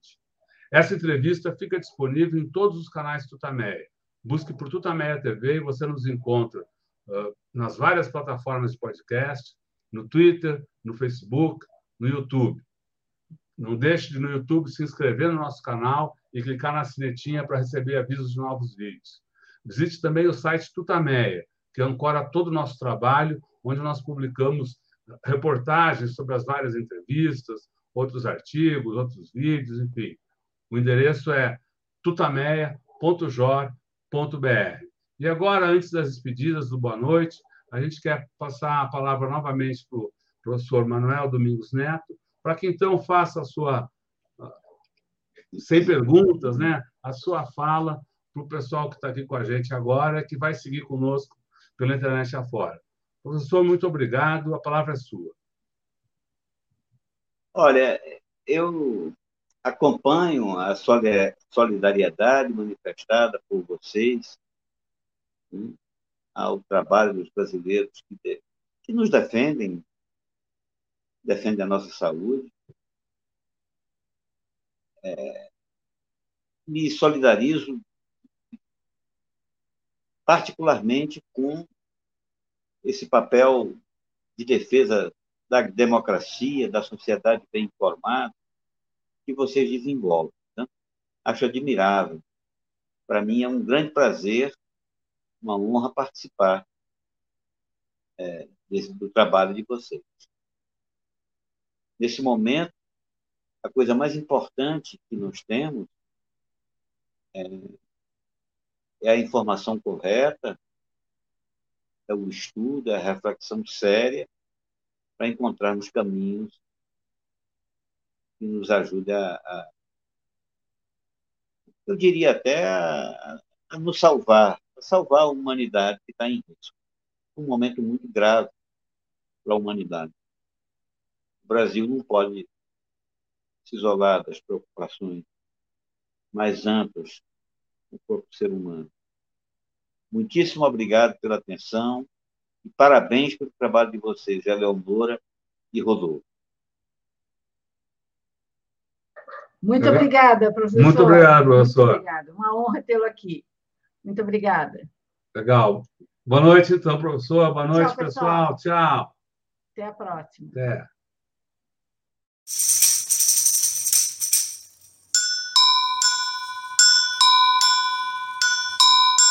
Essa entrevista fica disponível em todos os canais Tutameia. Busque por Tutameia TV e você nos encontra uh, nas várias plataformas de podcast, no Twitter, no Facebook, no YouTube. Não deixe de, no YouTube, se inscrever no nosso canal e clicar na sinetinha para receber avisos de novos vídeos. Visite também o site Tutameia, que ancora todo o nosso trabalho, onde nós publicamos reportagens sobre as várias entrevistas, outros artigos, outros vídeos, enfim. O endereço é tutameia.jor.br. E agora, antes das despedidas do boa noite, a gente quer passar a palavra novamente para o professor Manuel Domingos Neto, para que então faça a sua, sem perguntas, né, a sua fala para o pessoal que está aqui com a gente agora, que vai seguir conosco pela internet afora. Professor, muito obrigado. A palavra é sua. Olha, eu acompanho a solidariedade manifestada por vocês né, ao trabalho dos brasileiros que, que nos defendem, defendem a nossa saúde. É, me solidarizo particularmente com esse papel de defesa da democracia, da sociedade bem informada, que vocês desenvolvem. Né? Acho admirável. Para mim é um grande prazer, uma honra participar é, desse, do trabalho de vocês. Nesse momento, a coisa mais importante que nós temos é, é a informação correta, é o estudo, é a reflexão séria para encontrarmos caminhos que nos ajudem a, a eu diria até a, a, nos salvar, a salvar a humanidade que está em risco. Um momento muito grave para a humanidade. O Brasil não pode se isolar das preocupações mais amplas do corpo ser humano. Muitíssimo obrigado pela atenção e parabéns pelo trabalho de vocês, Eleonora e Rodolfo. Muito obrigada, professor. Muito obrigado, professor. Muito obrigada. Uma honra tê-lo aqui. Muito obrigada. Legal. Boa noite, então, professor. Boa noite, Tchau, pessoal. pessoal. Tchau. Até a próxima. Até. you